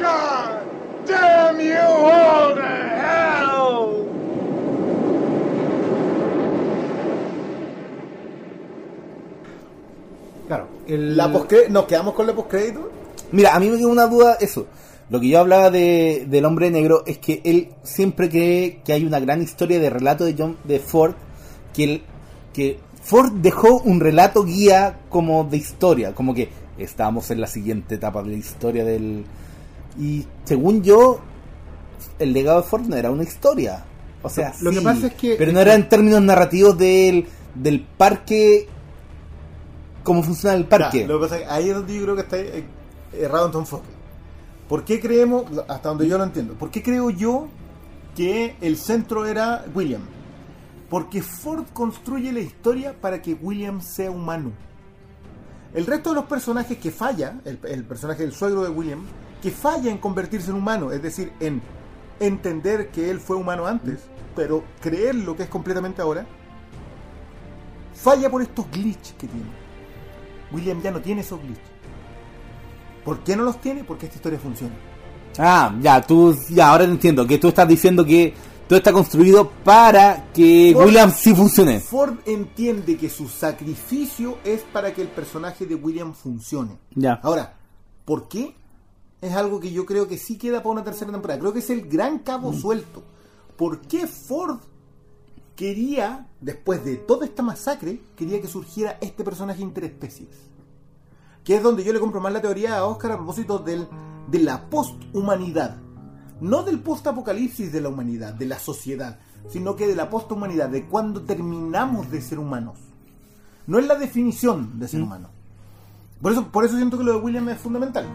God damn you all to hell! Claro, el, La ¿Nos quedamos con la postcrédito? Mira, a mí me queda una duda eso. Lo que yo hablaba de, del hombre negro es que él siempre cree que hay una gran historia de relato de John de Ford, que, él- que Ford dejó un relato guía como de historia, como que estamos en la siguiente etapa de la historia del... Y según yo, el legado de Ford no era una historia. O sea, Lo que sí, pasa es que- Pero no era en términos narrativos del, del parque... Cómo funciona el parque. Lo que pasa es que ahí es donde yo creo que está eh, errado en tu enfoque. ¿Por qué creemos, hasta donde yo lo entiendo, por qué creo yo que el centro era William? Porque Ford construye la historia para que William sea humano. El resto de los personajes que falla, el, el personaje del suegro de William, que falla en convertirse en humano, es decir, en entender que él fue humano antes, pero creer lo que es completamente ahora, falla por estos glitches que tiene. William ya no tiene esos glitches. ¿Por qué no los tiene? Porque esta historia funciona. Ah, ya, tú, ya, ahora te entiendo, que tú estás diciendo que todo está construido para que Ford- William sí funcione. Ford entiende que su sacrificio es para que el personaje de William funcione. Ya. Ahora, ¿por qué? Es algo que yo creo que sí queda para una tercera temporada. Creo que es el gran cabo suelto. ¿Por qué Ford quería, después de toda esta masacre, quería que surgiera este personaje interespecies? Que es donde yo le compro más la teoría a Oscar a propósito del, de la posthumanidad. No del postapocalipsis de la humanidad, de la sociedad, sino que de la posthumanidad, de cuando terminamos de ser humanos. No es la definición de ser humano. Por eso, por eso siento que lo de William es fundamental.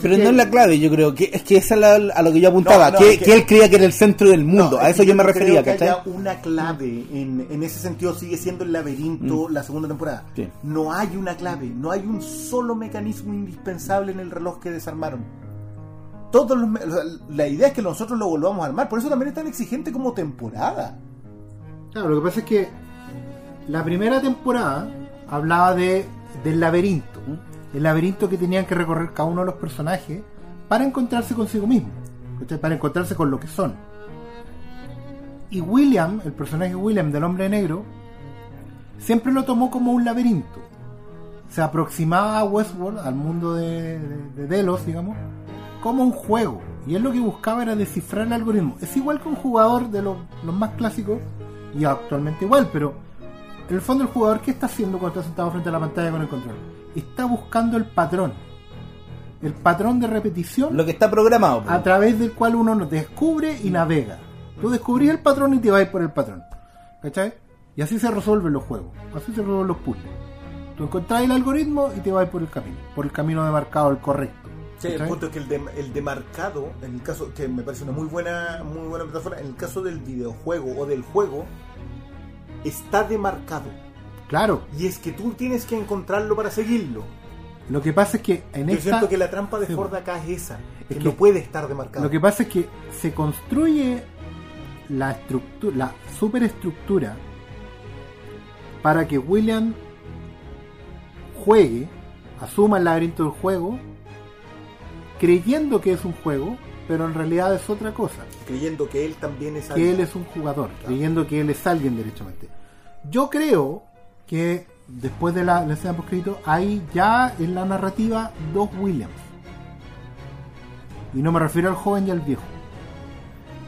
Pero no es la clave, yo creo que es que esa es la- a lo que yo apuntaba, No, no, que, es que- que él creía que era el centro del mundo, No, a es eso yo me no refería, creo que ¿cachai? haya una clave. En, en ese sentido sigue siendo el laberinto la segunda temporada. Mm. Sí. No hay una clave, no hay un solo mecanismo indispensable en el reloj que desarmaron. Todos los la idea es que nosotros lo volvamos a armar, por eso también es tan exigente como temporada. Claro, lo que pasa es que la primera temporada hablaba de del laberinto. El laberinto que tenían que recorrer cada uno de los personajes para encontrarse consigo mismo. Para encontrarse con lo que son. Y William, el personaje William del hombre negro, siempre lo tomó como un laberinto. Se aproximaba a Westworld, al mundo de, de- de Delos, digamos, como un juego. Y él lo que buscaba era descifrar el algoritmo. Es igual que un jugador de los, los más clásicos, y actualmente igual, pero en el fondo el jugador, ¿qué está haciendo cuando está sentado frente a la pantalla con el control? Está buscando el patrón. El patrón de repetición Lo que está programado. pues. a través del cual uno descubre y navega. Tú descubrís el patrón y te vas por el patrón. ¿Cachai? Y así se resuelven los juegos. Así se resuelven los puzzles. Tú encontrás el algoritmo y te vas por el camino. Por el camino demarcado, el correcto. Sí, el punto es que el, de- el demarcado, en el caso, que me parece una muy buena, muy buena metáfora, en el caso del videojuego o del juego, está demarcado. Claro. Y es que tú tienes que encontrarlo para seguirlo. Lo que pasa es que en Yo esta... siento que la trampa de Sí, Ford acá es esa, que, Es que- no puede estar demarcado. Lo que pasa es que se construye la estructura, la superestructura para que William juegue, asuma el laberinto del juego, creyendo que es un juego, pero en realidad es otra cosa. creyendo que él también es Que alguien. él es un jugador, creyendo que él es alguien derechamente. Yo creo que después de la, la escena poscrito hay ya en la narrativa dos Williams. Y no me refiero al joven y al viejo.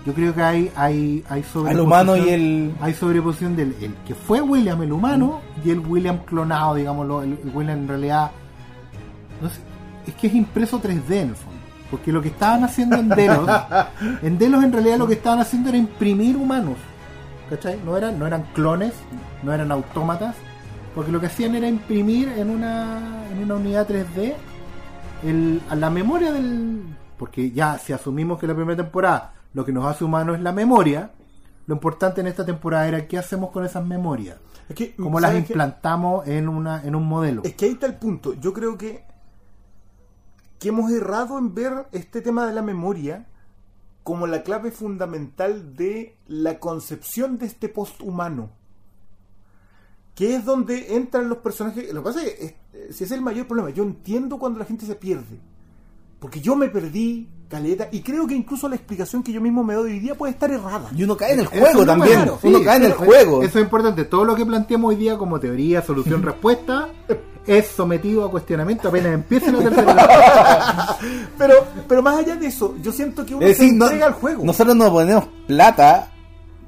Yo creo que hay, hay, hay Al humano y sobreposición- el. hay sobreposición del el que fue William el humano y el William clonado, digámoslo, el, el William en realidad no sé, es que es impreso 3D en el fondo, porque lo que estaban haciendo en Delos, en Delos en realidad lo que estaban haciendo era imprimir humanos, ¿cachai? No eran, no eran clones, no eran autómatas, porque lo que hacían era imprimir en una, en una unidad 3D el, a la memoria del, porque ya si asumimos que la primera temporada lo que nos hace humanos es la memoria, lo importante en esta temporada era qué hacemos con esas memorias, Es que, cómo las implantamos en una en un modelo. Es que ahí está el punto. Yo creo que, que hemos errado en ver este tema de la memoria como la clave fundamental de la concepción de este post-humano. Que es donde entran los personajes. Lo que pasa es que si ese es el mayor problema. Yo entiendo cuando la gente se pierde. Porque yo me perdí, caleta, y creo que incluso la explicación que yo mismo me doy hoy día puede estar errada. Y uno cae en el juego también. uno sí, cae en el juego. Eso es importante. Todo lo que planteamos hoy día como teoría, solución, respuesta, es sometido a cuestionamiento apenas empiece la tercera temporada. Pero, pero más allá de eso, yo siento que uno Es decir, se no- entrega al juego. nosotros no ponemos plata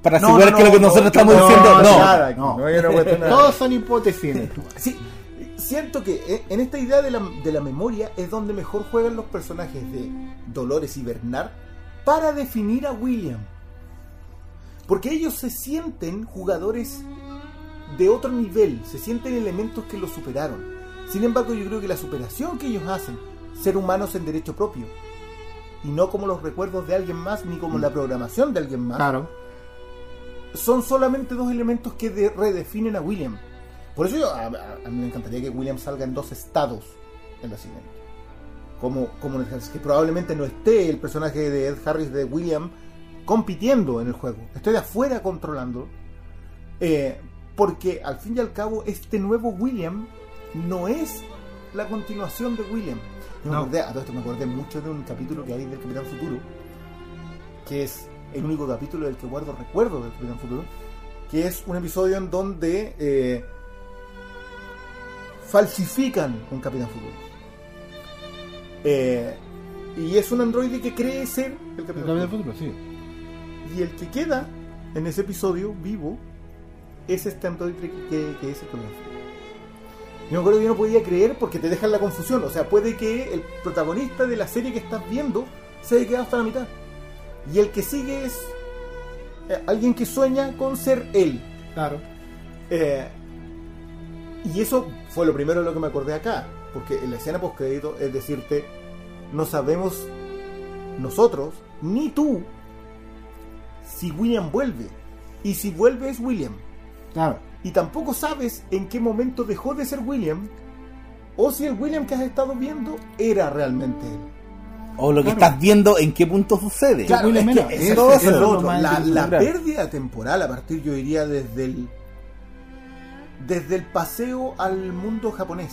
para asegurar que lo que no, nosotros no, estamos no, diciendo. no, No, nada no. nada. Todos son hipótesis en esto. Sí, siento que eh, en esta idea de la, de la memoria es donde mejor juegan los personajes de Dolores y Bernard para definir a William. Porque ellos se sienten jugadores de otro nivel, se sienten elementos que los superaron. Sin embargo, yo creo que la superación que ellos hacen, ser humanos en derecho propio, y no como los recuerdos de alguien más, ni como la programación de alguien más, Claro. Son solamente dos elementos que de- redefinen a William. Por eso yo, a, mí me encantaría que William salga en dos estados en la siguiente. Como, como en el- que probablemente no esté el personaje de Ed Harris de William compitiendo en el juego. Esté de afuera controlando. Eh, porque al fin y al cabo este nuevo William no es la continuación de William. Yo me No. acordé, a todo esto me acordé mucho de un capítulo que hay del Capitán Futuro, que es el único capítulo del que guardo recuerdo del Capitán Futuro, que es un episodio en donde eh, falsifican un Capitán Futuro. Eh, y es un androide que cree ser el El Capitán cambio de Futuro. futuro, sí. Y el que queda en ese episodio vivo es este androide que, que- que es el Capitán Futuro. Yo me acuerdo que yo no podía creer porque te dejan la confusión. O sea, puede que el protagonista de la serie que estás viendo se haya quedado hasta la mitad. Y el que sigue es eh, alguien que sueña con ser él. Claro. Eh, y eso fue lo primero de lo que me acordé acá. porque en la escena post crédito es decirte, no sabemos nosotros, ni tú, si William vuelve. Y si vuelve es William. Claro. Y tampoco sabes en qué momento dejó de ser William. O si el William que has estado viendo era realmente él. O lo que Claro. estás viendo, en qué punto sucede. Claro, es que era. eso- es eso lo es lo otro. La, pérdida temporal a partir, yo diría, desde el desde el paseo al mundo japonés,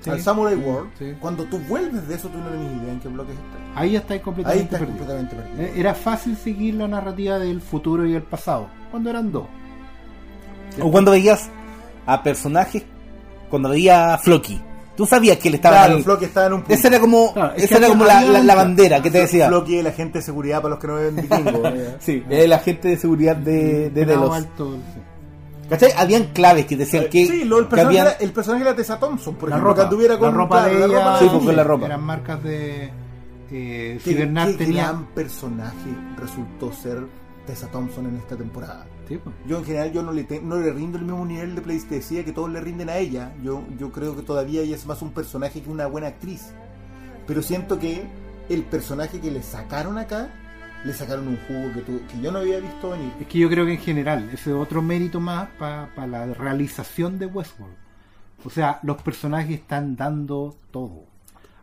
Sí. al Samurai World, Sí. cuando tú vuelves de eso, tú no tienes idea en qué bloque estás. Ahí estáis Ahí completamente estás perdido. completamente perdido. Eh, Era fácil seguir la narrativa del futuro y el pasado, cuando eran dos. O cuando veías a personajes, cuando veía a Floki. Tú sabías que él estaba Claro, en- Floki estaba en un punto. Esa era como, es esa que era como la, la- la bandera que te decía. Floki es el agente de seguridad para los que no ven vikingo. eh. Sí, el agente de seguridad de, de Delos. alto, sí. ¿Cachai? Habían claves que decían que, sí, lo, el, que personaje habían- era, el personaje era Tessa Thompson, por la ejemplo, ropa, que anduviera con la ropa de claro, ella Sí, pues, con la ropa. eran marcas de eh, Qué, qué tenía gran personaje resultó ser Tessa Thompson en esta temporada. Sí, pues. Yo en general yo no le, te- no le rindo el mismo nivel de pleistesía que todos le rinden a ella. Yo, yo creo que todavía ella es más un personaje que una buena actriz. Pero siento que el personaje que le sacaron acá, le sacaron un jugo que, tú- que yo no había visto venir. Es que yo creo que en general, ese es otro mérito más para la realización de Westworld. O sea, los personajes están dando todo.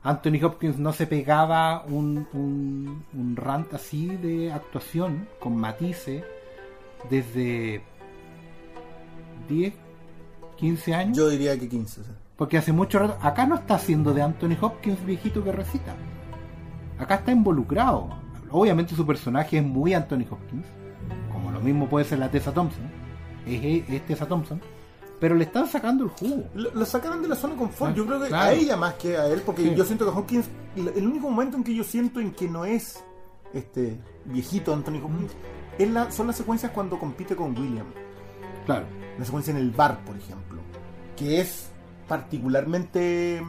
Anthony Hopkins no se pegaba un, un, un rant así de actuación con matices desde 10, 15 años. Yo diría que 15. o sea. Porque hace mucho rato, acá no está haciendo de Anthony Hopkins viejito que recita. Acá está involucrado. Obviamente su personaje es muy Anthony Hopkins, como lo mismo puede ser la Tessa Thompson. Es, es Tessa Thompson, pero le están sacando el jugo. Lo, lo sacaron de la zona de confort. Ah, Yo creo que claro. a ella más que a él, porque Sí. yo siento que Hopkins, el el único momento en que yo siento en que no es este viejito Anthony Hopkins, es la- son las secuencias cuando compite con William. Claro. La secuencia en el bar, por ejemplo, que es particularmente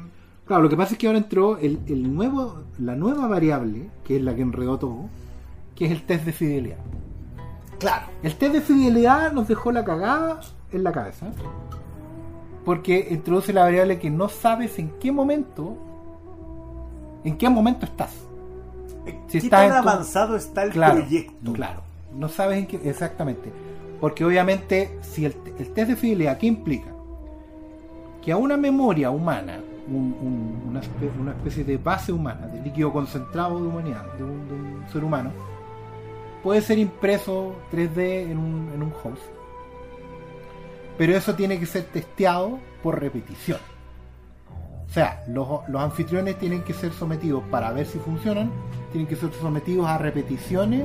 Claro, lo que pasa es que ahora entró el, el nuevo, la nueva variable, que es la que enredó todo, que es el test de fidelidad. claro. El test de fidelidad nos dejó la cagada en la cabeza. Porque introduce la variable que no sabes en qué momento, en qué momento estás. Si ¿Qué tan tu- avanzado está el Claro, proyecto? claro. No sabes en qué, exactamente. Porque obviamente, si el, el test de fidelidad, ¿qué implica? Que a una memoria humana, un- una especie de base humana, de líquido concentrado de humanidad, de un, de un ser humano, puede ser impreso 3D en un, en un host. Pero eso tiene que ser testeado por repetición. O sea, los, los anfitriones tienen que ser sometidos para ver si funcionan, tienen que ser sometidos a repeticiones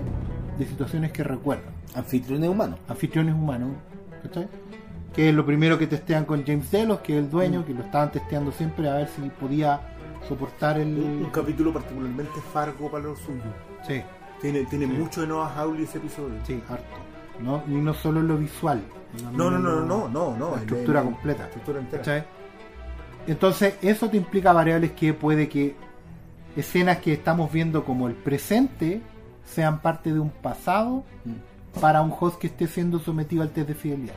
de situaciones que recuerdan. Anfitriones humanos. Anfitriones humanos, ¿cachai? Que es lo primero que testean con James Delos, que es el dueño, que lo estaban testeando siempre a ver si podía soportar el. Un, un capítulo particularmente fargo para los suyos. Sí, Tiene, tiene mucho de Noah Hawley ese episodio. sí, harto. ¿no? Y no solo en lo visual. No, no, no, no, no, no. La estructura completa. la estructura entera. ¿Cachai? Entonces, eso te implica variables que puede que escenas que estamos viendo como el presente sean parte de un pasado para un host que esté siendo sometido al test de fidelidad.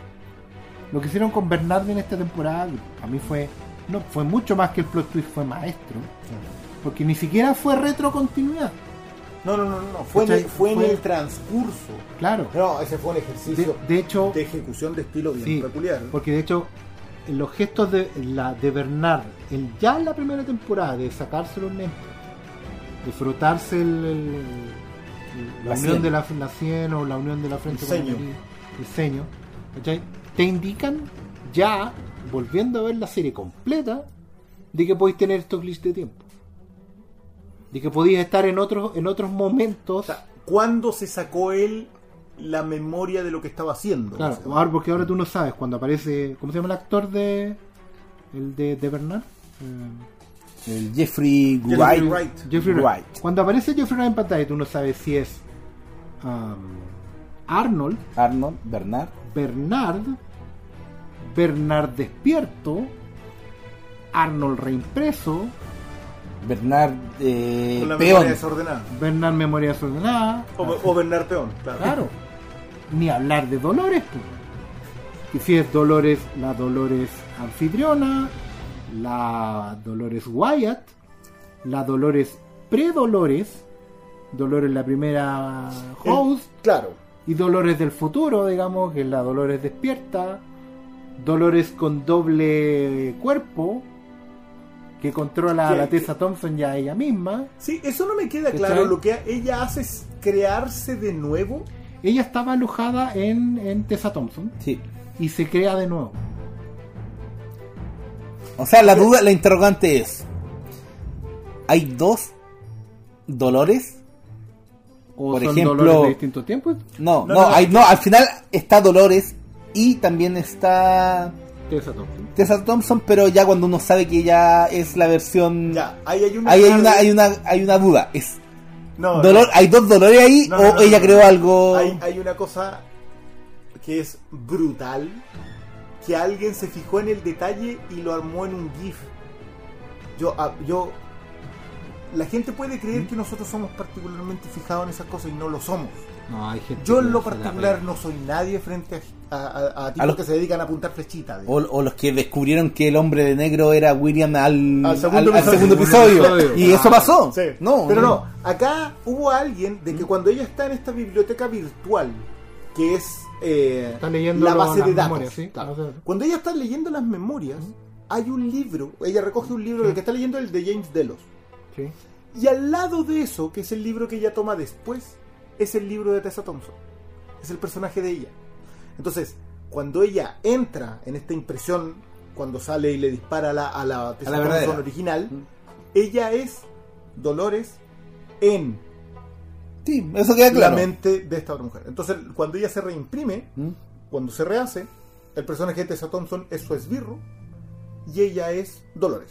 Lo que hicieron con Bernardo en esta temporada, a mí fue no fue mucho más que el plot twist, fue maestro, porque ni siquiera fue retrocontinuidad. No, no, no, no. Fue, en el, fue en el transcurso. Claro. No, ese fue un ejercicio de hecho, de ejecución de estilo bien Sí, peculiar. Porque de hecho, los gestos de, la, de Bernard, el, ya en la primera temporada, de sacarse los lentes, de frotarse el- la, La unión de la, la sien o la unión de la frente El ceño. el ceño, ¿cachai? te indican ya, volviendo a ver la serie completa, de que podéis tener estos glitches de tiempo. De que podéis estar en otros, en otros momentos. O sea, ¿cuándo se sacó él la memoria de lo que estaba haciendo? Claro, O sea, ahora, porque ahora tú no sabes cuando aparece. ¿Cómo se llama el actor de. El de, de Bernard? Eh, El Jeffrey Jeffrey Wright. Wright. Jeffrey Wright. Wright. Cuando aparece Jeffrey Wright en pantalla, tú no sabes si es. um, Arnold, Arnold, Bernard. Bernard, Bernard despierto, Arnold reimpreso, Bernard eh, con la memoria Peón. desordenada. Bernard memoria desordenada. O, o Bernard Peón, claro. Claro. Ni hablar de Dolores. pues. Que si es Dolores, la Dolores anfitriona, la Dolores Wyatt, la Dolores pre-Dolores, Dolores la primera host, Claro. y Dolores del futuro, digamos, que es la Dolores despierta, Dolores con doble cuerpo, que controla a la Tessa Thompson y a ella misma. Sí, eso no me queda claro. Lo que ella hace es crearse de nuevo. Ella estaba alojada en, en Tessa Thompson Sí. y se crea de nuevo. O sea, la duda, la interrogante es: ¿hay dos dolores? O Por son ejemplo- Dolores de distintos tiempos. No, No, no, no, hay, no, al final está Dolores y también está Tessa Thompson. Tessa Thompson, pero ya cuando uno sabe que ella es la versión. Ya, ahí hay una. Ahí hay una, hay una, hay una duda. ¿Es No, dolor, no. ¿Hay dos dolores ahí No, o no, no, ella no, creó no. algo? Hay, hay una cosa que es brutal. Que alguien se fijó en el detalle y lo armó en un GIF. Yo, ah, yo. La gente puede creer que nosotros somos particularmente fijados en esas cosas y no lo somos. No, hay gente Yo en lo particular no soy nadie frente a, a, a- a tipos A los- que se dedican a apuntar flechitas. O, o los que descubrieron que el hombre de negro era William al, Al segundo al- al episodio. segundo episodio. episodio. Y eso pasó. Sí. No, pero no, acá hubo alguien de que cuando ella está en esta biblioteca virtual, que es eh, Está leyendo la base de datos, memorias, ¿sí? claro. Cuando ella está leyendo las memorias, hay un libro, ella recoge un libro, el que está leyendo es el de James Delos, Sí. y al lado de eso, que es el libro que ella toma después, es el libro de Tessa Thompson, es el personaje de ella. Entonces, cuando ella entra en esta impresión, cuando sale y le dispara a la, a la Tessa A la Thompson verdadera. original, ella es Dolores en Sí, eso queda claro. la mente de esta otra mujer. Entonces, cuando ella se reimprime, ¿Mm? cuando se rehace, el personaje de Tessa Thompson es su esbirro y ella es Dolores.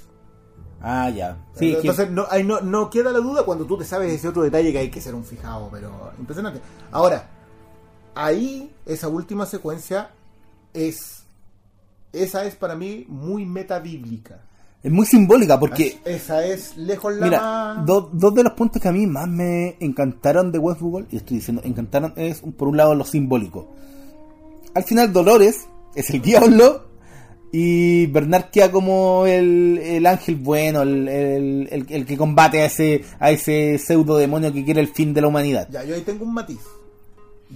Ah, ya. Sí, que- Entonces, no, no, no queda la duda cuando tú te sabes ese otro detalle que hay que ser un fijado, pero impresionante. Ahora, ahí, esa última secuencia es. Esa es para mí muy metabíblica. Es muy simbólica porque, Esa es lejos la mira, más. do- dos de los puntos que a mí más me encantaron de Westworld, y estoy diciendo encantaron, es por un lado lo simbólico. Al final Dolores es el diablo y Bernard queda como el, el ángel bueno, el, el- el- el que combate a ese, a ese pseudo demonio que quiere el fin de la humanidad. Ya, yo ahí tengo un matiz.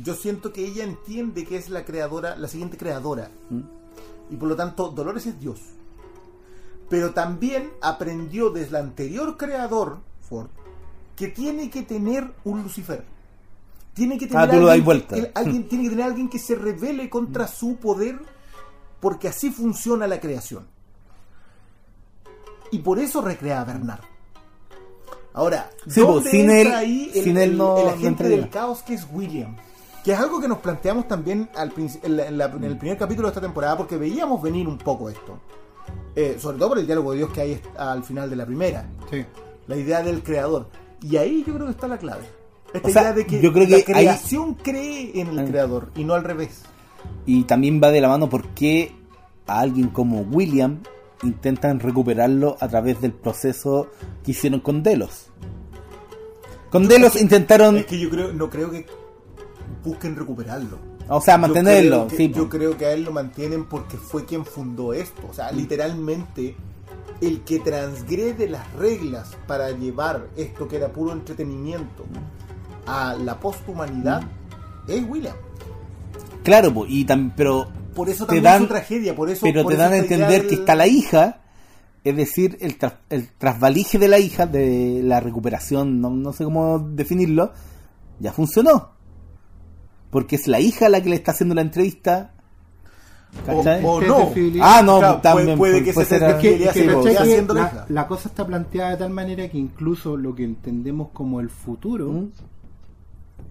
Yo siento que ella entiende que es la creadora, la siguiente creadora. Y por lo tanto, Dolores es Dios. Pero también aprendió desde el anterior creador, Ford, que tiene que tener un Lucifer. Tiene que tener Ah, alguien, vuelta. alguien tiene que tener alguien que se revele contra su poder, porque así funciona la creación. Y por eso recrea a Bernard. Ahora, Sí, ¿dónde pues, sin entra él- ahí el, sin él el- no- el no agente del caos que es William? Que es algo que nos planteamos también al en, la- en la- en el primer capítulo de esta temporada, porque veíamos venir un poco esto. Eh, sobre todo por el diálogo de Dios que hay al final de la primera. Sí. La idea del creador. Y ahí yo creo que está la clave. Esta O sea, idea de que, yo creo la ahí- creación cree en el Ah. creador y no al revés. Y también va de la mano porque a alguien como William intentan recuperarlo a través del proceso que hicieron con Delos. Con Delos intentaron, Es que yo creo, no creo que busquen recuperarlo. O sea, mantenerlo. Yo creo, que, sí, yo creo que a él lo mantienen porque fue quien fundó esto. O sea, literalmente, el que transgrede las reglas para llevar esto que era puro entretenimiento a la posthumanidad es William. Claro, po, y tam- pero Por eso te también dan, su tragedia. Por eso, pero por te eso dan a entender que está la hija, es decir, el, tras- el trasvalije de la hija, de la recuperación, no, no sé cómo definirlo, ya funcionó. Porque es la hija la que le está haciendo la entrevista. ¿cachai? O, o Este no. ah, no, Claro, también puede, puede pu- que puede se Es que, que, ser, ¿cachai ya que siendo la la, cosa está planteada de tal manera que incluso lo que entendemos como el futuro, ¿Mm?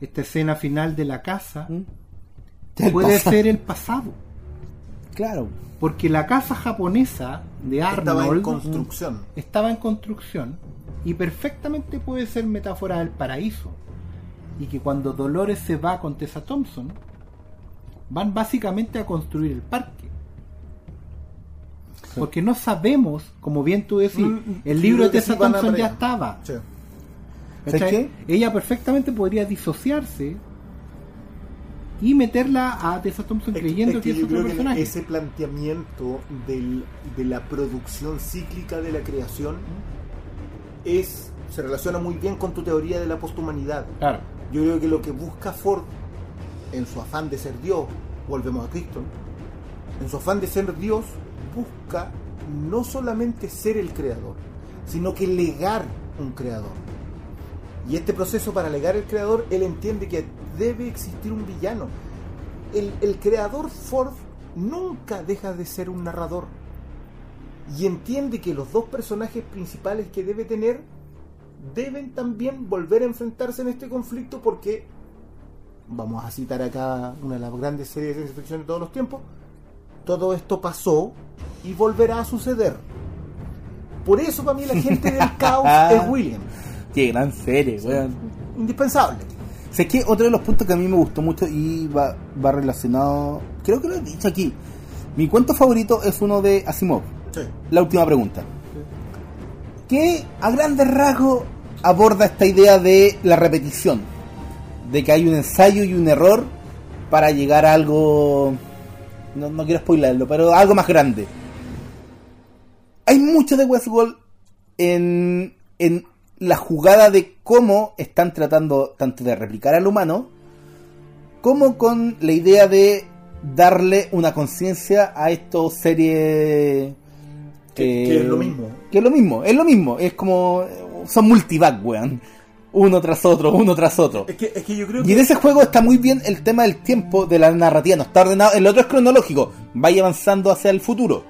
esta escena final de la casa, ¿Mm? Puede pasado. ser el pasado. Claro. Porque la casa japonesa de Estaba en Arnold construcción. estaba en construcción y perfectamente puede ser metáfora del paraíso. Y que cuando Dolores se va con Tessa Thompson, van básicamente a construir el parque. Porque no sabemos, como bien tú decís, Mm, el libro de Tessa sí Thompson ya estaba. Sí. ¿Sabes ¿cachai? Ella perfectamente podría disociarse y meterla a Tessa Thompson Es creyendo es que, es otro creo que personaje. ese planteamiento del- de la producción cíclica de la creación es se relaciona muy bien con tu teoría de la posthumanidad. Claro. Yo creo que lo que busca Ford en su afán de ser Dios, volvemos a Cristo, en su afán de ser Dios, busca no solamente ser el creador, sino que legar un creador. Y este proceso para legar el creador, él entiende que debe existir un villano. El, el creador Ford nunca deja de ser un narrador. Y entiende que los dos personajes principales que debe tener deben también volver a enfrentarse en este conflicto porque, vamos a citar acá una de las grandes series de ciencia ficción de todos los tiempos, todo esto pasó y volverá a suceder. Por eso para mí la gente del caos es William. Qué gran serie, weón. Indispensable. Sé que otro de los puntos que a mí me gustó mucho y va, va relacionado, creo que lo he dicho aquí. Mi cuento favorito es uno de Asimov. Sí. La última pregunta. Que a grandes rasgos aborda esta idea de la repetición. De que hay un ensayo y un error para llegar a algo. No, no quiero spoilerlo, pero algo más grande. Hay mucho de Westworld en, en la jugada de cómo están tratando tanto de replicar al humano, como con la idea de darle una conciencia a estos series Que- que es lo mismo. Que es lo mismo, es lo mismo. Es como. Son multivac, weón. Uno tras otro, uno tras otro. Es que, es que yo creo Y en ese juego está muy bien el tema del tiempo, de la narrativa. No está ordenado. El otro es cronológico. Vaya avanzando hacia el futuro.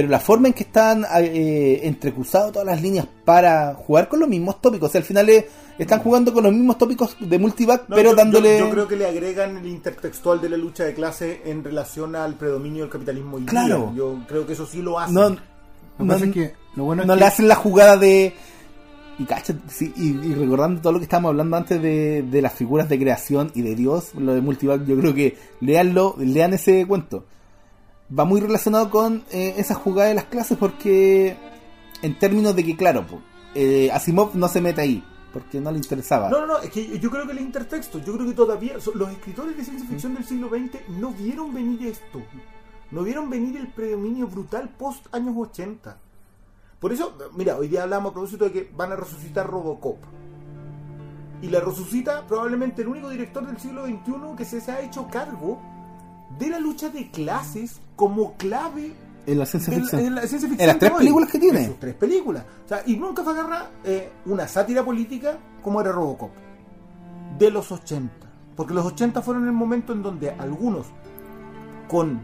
Pero la forma en que están eh, entrecruzadas todas las líneas para jugar con los mismos tópicos. O sea, al final eh, están jugando con los mismos tópicos de multivac, No, pero yo- dándole. Yo, yo creo que le agregan el intertextual de la lucha de clase en relación al predominio del capitalismo hoy día. Claro. Yo creo que eso sí lo hacen. no, Lo que no- pasa es que lo bueno es no que le hacen la jugada de. Y, cacha, sí, y, y recordando todo lo que estábamos hablando antes de, de las figuras de creación y de Dios, lo de Multivac, yo creo que leanlo, lean ese cuento. Va muy relacionado con eh, esa jugada de las clases porque, en términos de que, claro, eh, Asimov no se mete ahí, porque no le interesaba. No, no, no, es que yo creo que el intertexto, yo creo que todavía los escritores de ciencia ficción del siglo XX no vieron venir esto. No vieron venir el predominio brutal post años 80. Por eso, mira, hoy día hablamos a propósito de que van a resucitar Robocop. Y la resucita probablemente el único director del siglo XXI que se, se ha hecho cargo de la lucha de clases como clave En la ciencia en, ficción. en la ciencia ficción En las tres hoy. películas que tiene. En sus tres películas. O sea, y nunca se agarra eh, una sátira política como era Robocop. De los 80. Porque los 80 fueron el momento en donde algunos, con,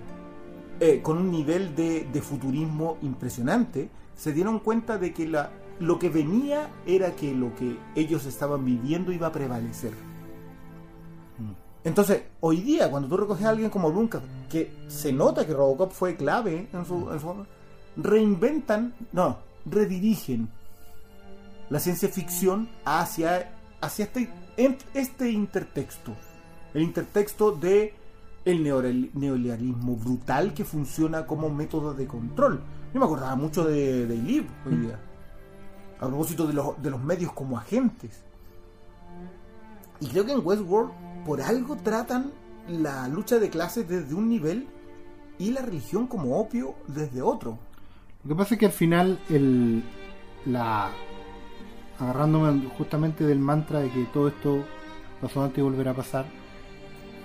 eh, con un nivel de, de futurismo impresionante, se dieron cuenta de que la, lo que venía era que lo que ellos estaban viviendo iba a prevalecer. Entonces, hoy día, cuando tú recoges a alguien como Blumkamp, que se nota que Robocop fue clave en su, en su- reinventan, no, redirigen la ciencia ficción hacia, hacia este, en- este intertexto. El intertexto de el neoliberalismo brutal que funciona como método de control. Yo me acordaba mucho de, de Live hoy día. A propósito de los, de los medios como agentes. Y creo que en Westworld, por algo tratan la lucha de clases desde un nivel y la religión como opio desde otro. Lo que pasa es que al final, el, la agarrándome justamente del mantra de que todo esto pasó antes y volverá a pasar,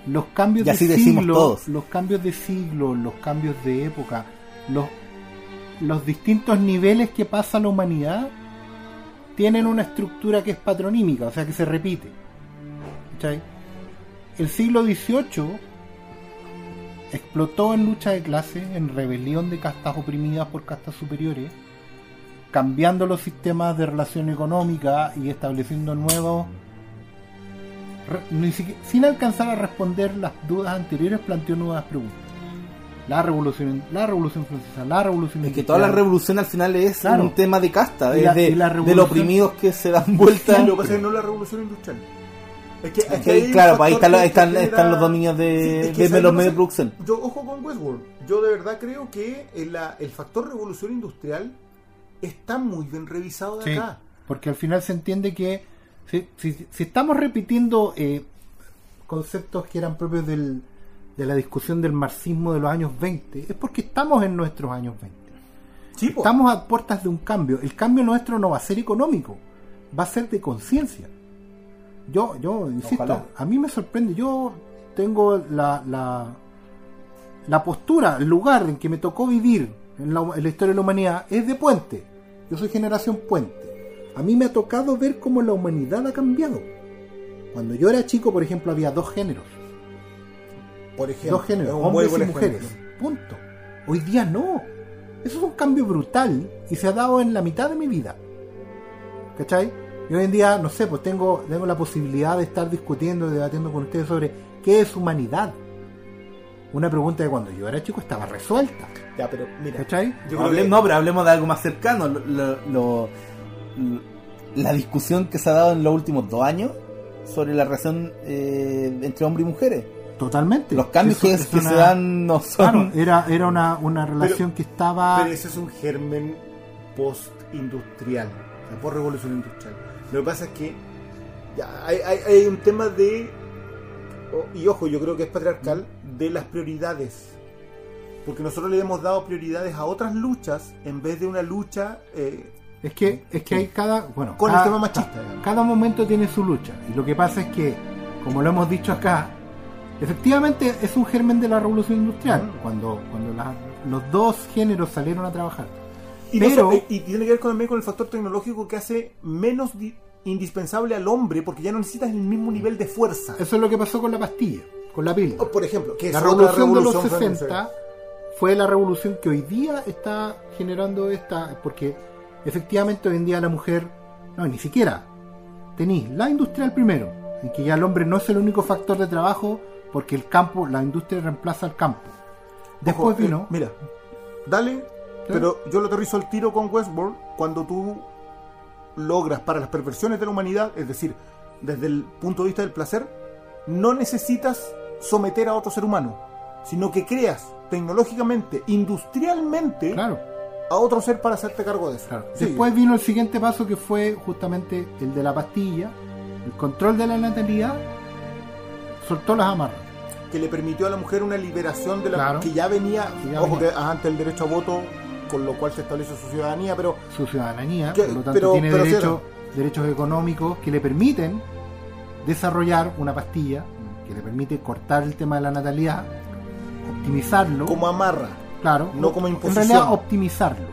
los cambios Y así de siglo, todos. los cambios de siglo, los cambios de época, los, los distintos niveles que pasa la humanidad tienen una estructura que es patronímica, o sea que se repite. ¿Cachai? El siglo XVIII explotó en lucha de clases, en rebelión de castas oprimidas por castas superiores, cambiando los sistemas de relación económica y estableciendo nuevos. re- ni siquiera- sin alcanzar a responder las dudas anteriores, planteó nuevas preguntas. La revolución, la revolución francesa, la revolución Es que toda la revolución al final es Claro. un tema de casta, Y es la- de, y la de revolución- los oprimidos que se dan vuelta. Lo que pasa es que no la revolución industrial. Es que, es que hay claro, pues ahí factor están, los- que están, genera- están los dominios de, Sí, es que de ¿sabes los medios de producción. Yo, ojo con Westworld. Yo de verdad creo que el, el factor revolución industrial está muy bien revisado de Sí, acá. porque al final se entiende que si, si- si estamos repitiendo, eh, conceptos que eran propios del, de la discusión del marxismo de los años 20, es porque estamos en nuestros años 20. Sí. Estamos a puertas de un cambio. El cambio nuestro no va a ser económico, va a ser de conciencia. Yo, yo insisto, Ojalá. a mí me sorprende. Yo tengo la, la, la postura, el lugar en que me tocó vivir en la, en la historia de la humanidad es de puente. Yo soy generación puente. A mí me ha tocado ver cómo la humanidad ha cambiado. Cuando yo era chico, por ejemplo, había dos géneros. Por ejemplo, dos géneros, hombres y mujeres. Punto. Hoy día no. Eso es un cambio brutal y se ha dado en la mitad de mi vida. ¿Cachai? Y hoy en día, no sé, pues tengo, tengo la posibilidad de estar discutiendo y debatiendo con ustedes sobre qué es humanidad. Una pregunta que cuando yo era chico estaba resuelta. Ya, pero mira, ¿Cachai? yo No, creo hable- que- no, pero hablemos de algo más cercano. Lo- lo- lo- la discusión que se ha dado en los últimos dos años sobre la relación eh, entre hombres y mujeres. Totalmente. Los cambios Eso que, es que una- se dan no son. Claro, era, era una, una relación que estaba. Pero ese es un germen post-industrial, o sea, post-revolución industrial. Lo que pasa es que ya, hay, hay- hay un tema de, y ojo, yo creo que es patriarcal, de las prioridades. Porque nosotros le hemos dado prioridades a otras luchas en vez de una lucha... eh, Es que, es que hay cada. Bueno, Con el tema machista. Cada momento tiene su lucha. Y lo que pasa es que, como lo hemos dicho acá, efectivamente es un germen de la revolución industrial. Mm. Cuando, cuando la- los dos géneros salieron a trabajar. y, Pero- y tiene que ver con- también con el factor tecnológico que hace menos di- indispensable al hombre porque ya no necesitas el mismo nivel de fuerza. Eso es lo que pasó con la pastilla, con la píldora. O, Por ejemplo, que La revolución, de los revolución 60 fue la revolución que hoy día está generando esta, porque efectivamente hoy en día la mujer, no, ni siquiera, tenéis la industrial primero, en que ya el hombre no es el único factor de trabajo, porque el campo, la industria reemplaza al campo. Después Ojo, vino, eh, mira, dale, pero yo lo aterrizo al tiro con Westworld cuando tú logras para las perversiones de la humanidad, es decir, desde el punto de vista del placer, no necesitas someter a otro ser humano, sino que creas tecnológicamente, industrialmente, claro, a otro ser para hacerte cargo de eso. claro. Sí, Después vino el siguiente paso que fue justamente el de la pastilla, el control de la natalidad, soltó las amarras. que le permitió a la mujer una liberación de la Claro. que ya venía, ya ojo venía. que antes el derecho a voto, con lo cual se estableció su ciudadanía, pero su ciudadanía, Que- por lo tanto pero- tiene pero derecho- derechos económicos que le permiten desarrollar una pastilla que le permite cortar el tema de la natalidad, optimizarlo, como amarra. claro, no como en imposición. realidad optimizarlo.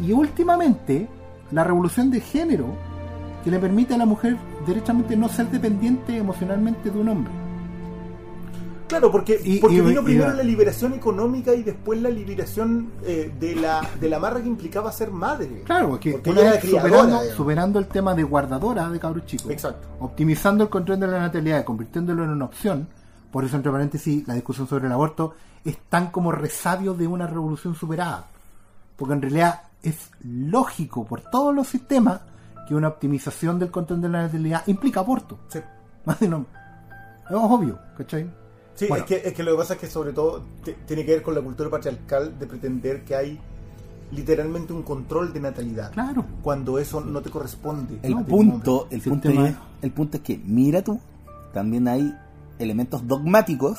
Y últimamente la revolución de género que le permite a la mujer derechamente no ser dependiente emocionalmente de un hombre. Claro, porque, Y- porque y- vino y- primero la liberación económica y después la liberación eh, de la de la marra que implicaba ser madre. Claro, que Porque ella vez era superando, superando el tema de guardadora de cabros chicos, Exacto. optimizando el control de la natalidad y convirtiéndolo en una opción, por eso entre paréntesis la discusión sobre el aborto es tan como resabio de una revolución superada, porque en realidad es lógico por todos los sistemas que una optimización del control de la natalidad implica aborto. Sí, Más de no- es obvio, ¿cachai? Sí, Bueno. es, que, es que lo que pasa es que sobre todo te- tiene que ver con la cultura patriarcal de pretender que hay literalmente un control de natalidad. Claro. Cuando eso no te corresponde. El punto, el punto, es, el punto es que, mira tú, también hay elementos dogmáticos.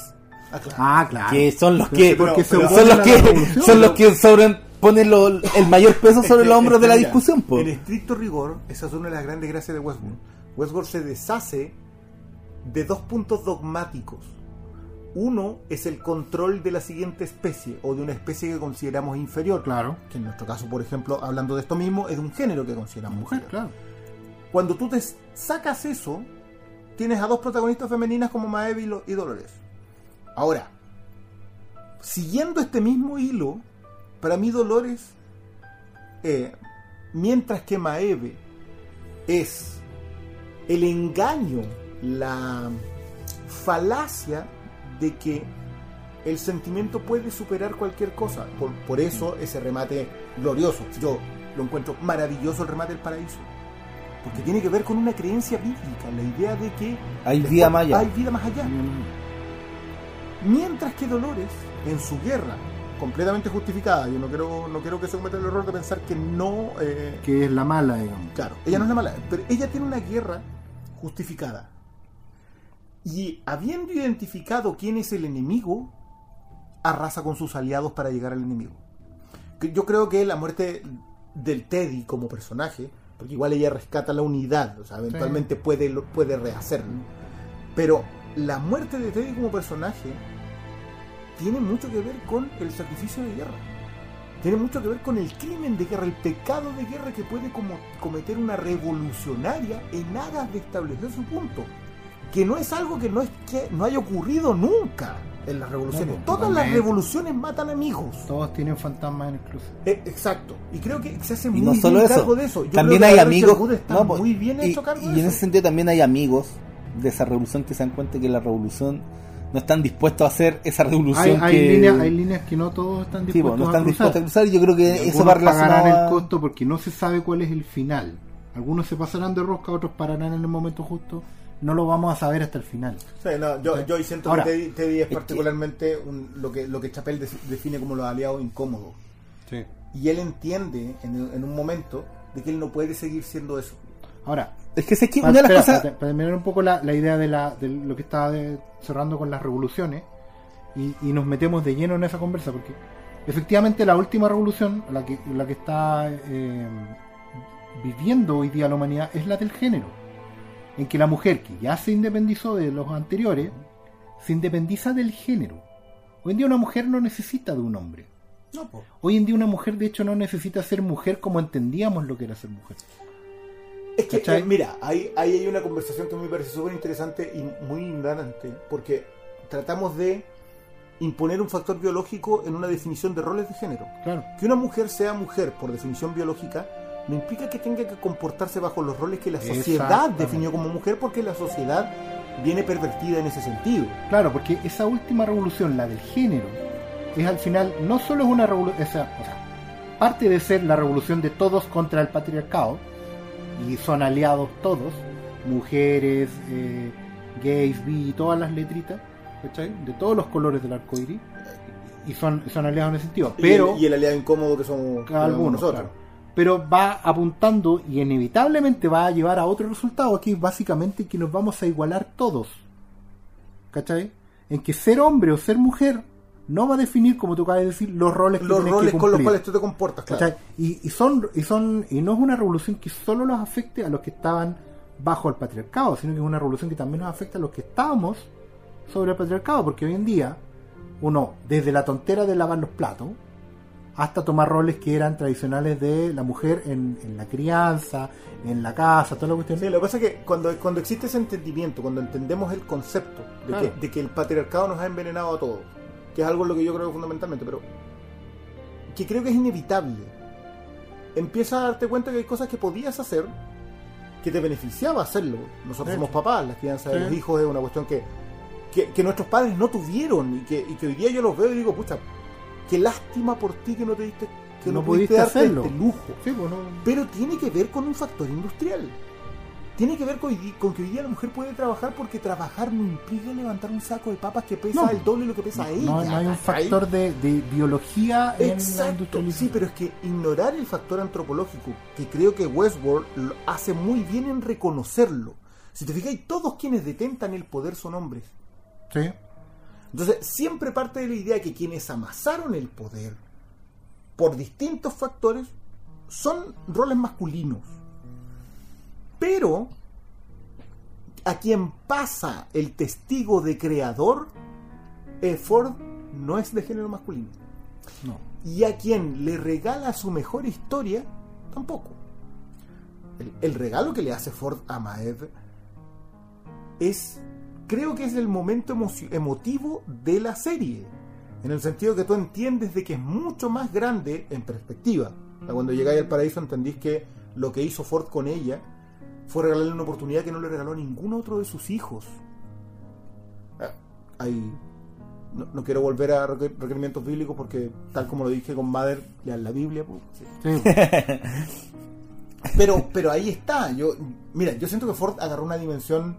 Ah, claro. Ah, claro. que son los Pero que son los que son los que sobreponen lo- el mayor peso Es sobre los hombros de la mira, discusión po. En estricto rigor, esa es una de las grandes gracias de Westworld. Westworld se deshace de dos puntos dogmáticos. Uno es el control de la siguiente especie o de una especie que consideramos inferior. Claro. Que en nuestro caso, por ejemplo, hablando de esto mismo, es de un género que consideramos Mujer, inferior. claro. Cuando tú te sacas eso, tienes a dos protagonistas femeninas como Maeve y Dolores. Ahora, siguiendo este mismo hilo, para mí Dolores, eh, mientras que Maeve es el engaño, la falacia de que el sentimiento puede superar cualquier cosa. Por, por eso ese remate glorioso. Yo lo encuentro maravilloso el remate del paraíso. Porque tiene que ver con una creencia bíblica, la idea de que Hay vida más allá. Hay vida más allá. Mientras que Dolores, en su guerra, completamente justificada, yo no quiero, no quiero que se cometa el error de pensar que no... eh, Que es la mala, digamos. Claro, ella no es la mala, pero ella tiene una guerra justificada. Y habiendo identificado quién es el enemigo, arrasa con sus aliados para llegar al enemigo. Yo creo que la muerte del Teddy como personaje, porque igual ella rescata la unidad, o sea, eventualmente puede, puede rehacerlo. Pero la muerte de Teddy como personaje tiene mucho que ver con el sacrificio de guerra. Tiene mucho que ver con el crimen de guerra, el pecado de guerra que puede como cometer una revolucionaria en aras de establecer su punto. Que no es algo que no, es que no haya ocurrido nunca en las revoluciones. No, pues, Todas las revoluciones matan amigos. Todos tienen fantasmas en el cruce. Eh, exacto. Y creo que se hace Y muy no bien solo eso, cargo de eso. Yo también creo hay que amigos. Está no, pues, muy bien y, hecho cargo y de en eso. ese sentido también hay amigos de esa revolución que se dan cuenta que la revolución no están dispuestos a hacer esa revolución hay que líneas, hay líneas que no todos están Sí, dispuestos pues, no están a cruzar. dispuestos a cruzar y yo creo que Y eso va relacionado el a- costo porque no se sabe cuál es el final. Algunos se pasarán de rosca, otros pararán en el momento justo. No lo vamos a saber hasta el final. Sí, no, yo, Sí. yo siento Ahora, que Teddy, Teddy es que- particularmente un- lo, que, lo que Chapel de- define como los aliados incómodos. Y él entiende en, en un momento de que él no puede seguir siendo eso. Ahora, Es que que para, una de las espera, cosas. para- para terminar un poco la, la idea de, la, de lo que estaba de- cerrando con las revoluciones y, y nos metemos de lleno en esa conversa porque efectivamente la última revolución, la que, la que está eh, viviendo hoy día la humanidad es la del género, en que la mujer que ya se independizó de los anteriores se independiza del género. Hoy en día una mujer no necesita de un hombre. No. Hoy en día una mujer de hecho no necesita ser mujer como entendíamos lo que era ser mujer. Es que, eh, mira, ahí, ahí hay una conversación que me parece súper interesante y muy ignorante, porque tratamos de imponer un factor biológico en una definición de roles de género. Claro. Que una mujer sea mujer por definición biológica no implica que tenga que comportarse bajo los roles que la sociedad definió como mujer, porque la sociedad viene pervertida en ese sentido. Claro, porque esa última revolución, la del género, es al final no solo es una revolución, o sea, parte de ser la revolución de todos contra el patriarcado, y son aliados todos, mujeres, eh, gays, bi, todas las letritas, ¿cachai? De todos los colores del arco iris, y son, son aliados en ese sentido. Pero, y, el, y el aliado incómodo que somos algunos, nosotros. claro. Pero va apuntando y inevitablemente va a llevar a otro resultado, que es básicamente que nos vamos a igualar todos. ¿Cachai? En que ser hombre o ser mujer no va a definir, como tú acabas de decir, los roles que Los roles que con los cuales tú te comportas, claro. Y, y son, y son, y no es una revolución que solo los afecte a los que estaban bajo el patriarcado, sino que es una revolución que también nos afecta a los que estábamos sobre el patriarcado, porque hoy en día, uno, desde la tontera de lavar los platos, hasta tomar roles que eran tradicionales de la mujer en, en la crianza, en la casa, toda la cuestión. Sí, lo que pasa es que cuando, cuando existe ese entendimiento, cuando entendemos el concepto de, Claro. que, de que el patriarcado nos ha envenenado a todos, que es algo en lo que yo creo fundamentalmente, pero que creo que es inevitable, empieza a darte cuenta que hay cosas que podías hacer que te beneficiaba hacerlo. Nosotros somos papás, la crianza de Sí. los hijos es una cuestión que, que, que nuestros padres no tuvieron y que, y que hoy día yo los veo y digo, pucha, qué lástima por ti que no te diste, que no, No pudiste, pudiste darte hacerlo. este lujo. Sí, pues, no- Pero tiene que ver con un factor industrial. Tiene que ver con, que hoy día la mujer puede trabajar porque trabajar no implica levantar un saco de papas que pesa No. el doble de lo que pesa ella. no, no hay un factor de, de biología en la Exacto. Sí, pero es que ignorar el factor antropológico, que creo que Westworld lo hace muy bien en reconocerlo. Si te fijáis, todos quienes detentan el poder son hombres. Sí. Entonces, siempre parte de la idea que quienes amasaron el poder por distintos factores son roles masculinos. Pero a quien pasa el testigo de creador, Ford no es de género masculino. No. Y a quien le regala su mejor historia, tampoco. El, el regalo que le hace Ford a Maev es, creo que es el momento emotivo de la serie. En el sentido que tú entiendes de que es mucho más grande en perspectiva. Cuando llegáis al paraíso entendís que lo que hizo Ford con ella fue regalarle una oportunidad que no le regaló a ningún otro de sus hijos. Ah, Hay no, no quiero volver a requer- requerimientos bíblicos porque, tal como lo dije con Mother, lean la Biblia. pues, sí. Sí, pues. Pero, pero ahí está. Yo, mira, yo siento que Ford agarró una dimensión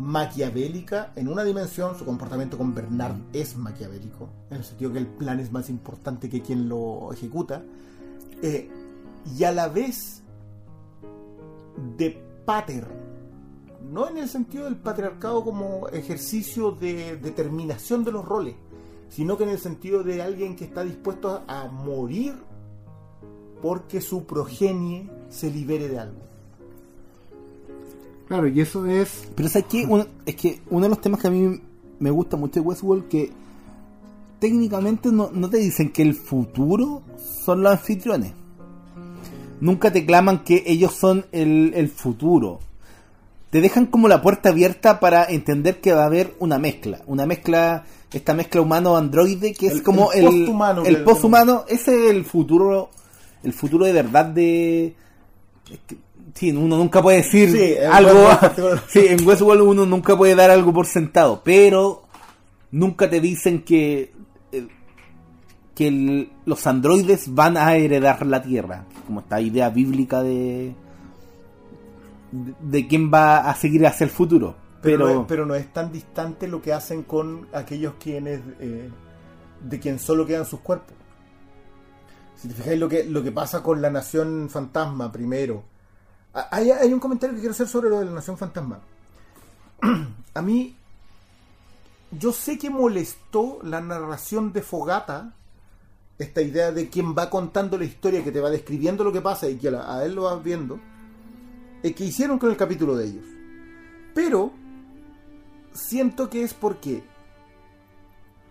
maquiavélica. En una dimensión, su comportamiento con Bernard es maquiavélico. En el sentido que el plan es más importante que quien lo ejecuta. Eh, y a la vez, de Pater, no en el sentido del patriarcado como ejercicio de determinación de los roles, sino que en el sentido de alguien que está dispuesto a, a morir porque su progenie se libere de algo. Claro, y eso es. Pero ¿sabes qué? Uno- es que uno de los temas que a mí me gusta mucho de Westworld que técnicamente no, no te dicen que el futuro son los anfitriones. Nunca te claman que ellos son el, el futuro. Te dejan como la puerta abierta para entender que va a haber una mezcla. Una mezcla, esta mezcla humano-androide que es El- como el el, posthumano el que- posthumano. Ese es el futuro, el futuro de verdad de... es que, sí, uno nunca puede decir Sí, algo... Westworld- Sí, en Westworld uno nunca puede dar algo por sentado, pero nunca te dicen que eh, que el- los androides van a heredar la Tierra, como esta idea bíblica de de, de quién va a seguir hacia el futuro. Pero, Pero, no es, pero no es tan distante lo que hacen con aquellos quienes eh, de quien solo quedan sus cuerpos. Si te fijáis lo que, lo que pasa con la Nación Fantasma primero. Ah, Hay, un comentario que quiero hacer sobre lo de la Nación Fantasma. A mí, yo sé que molestó la narración de Fogata, esta idea de quien va contando la historia, que te va describiendo lo que pasa y que a él lo vas viendo, eh, que hicieron con el capítulo de ellos. Pero siento que es porque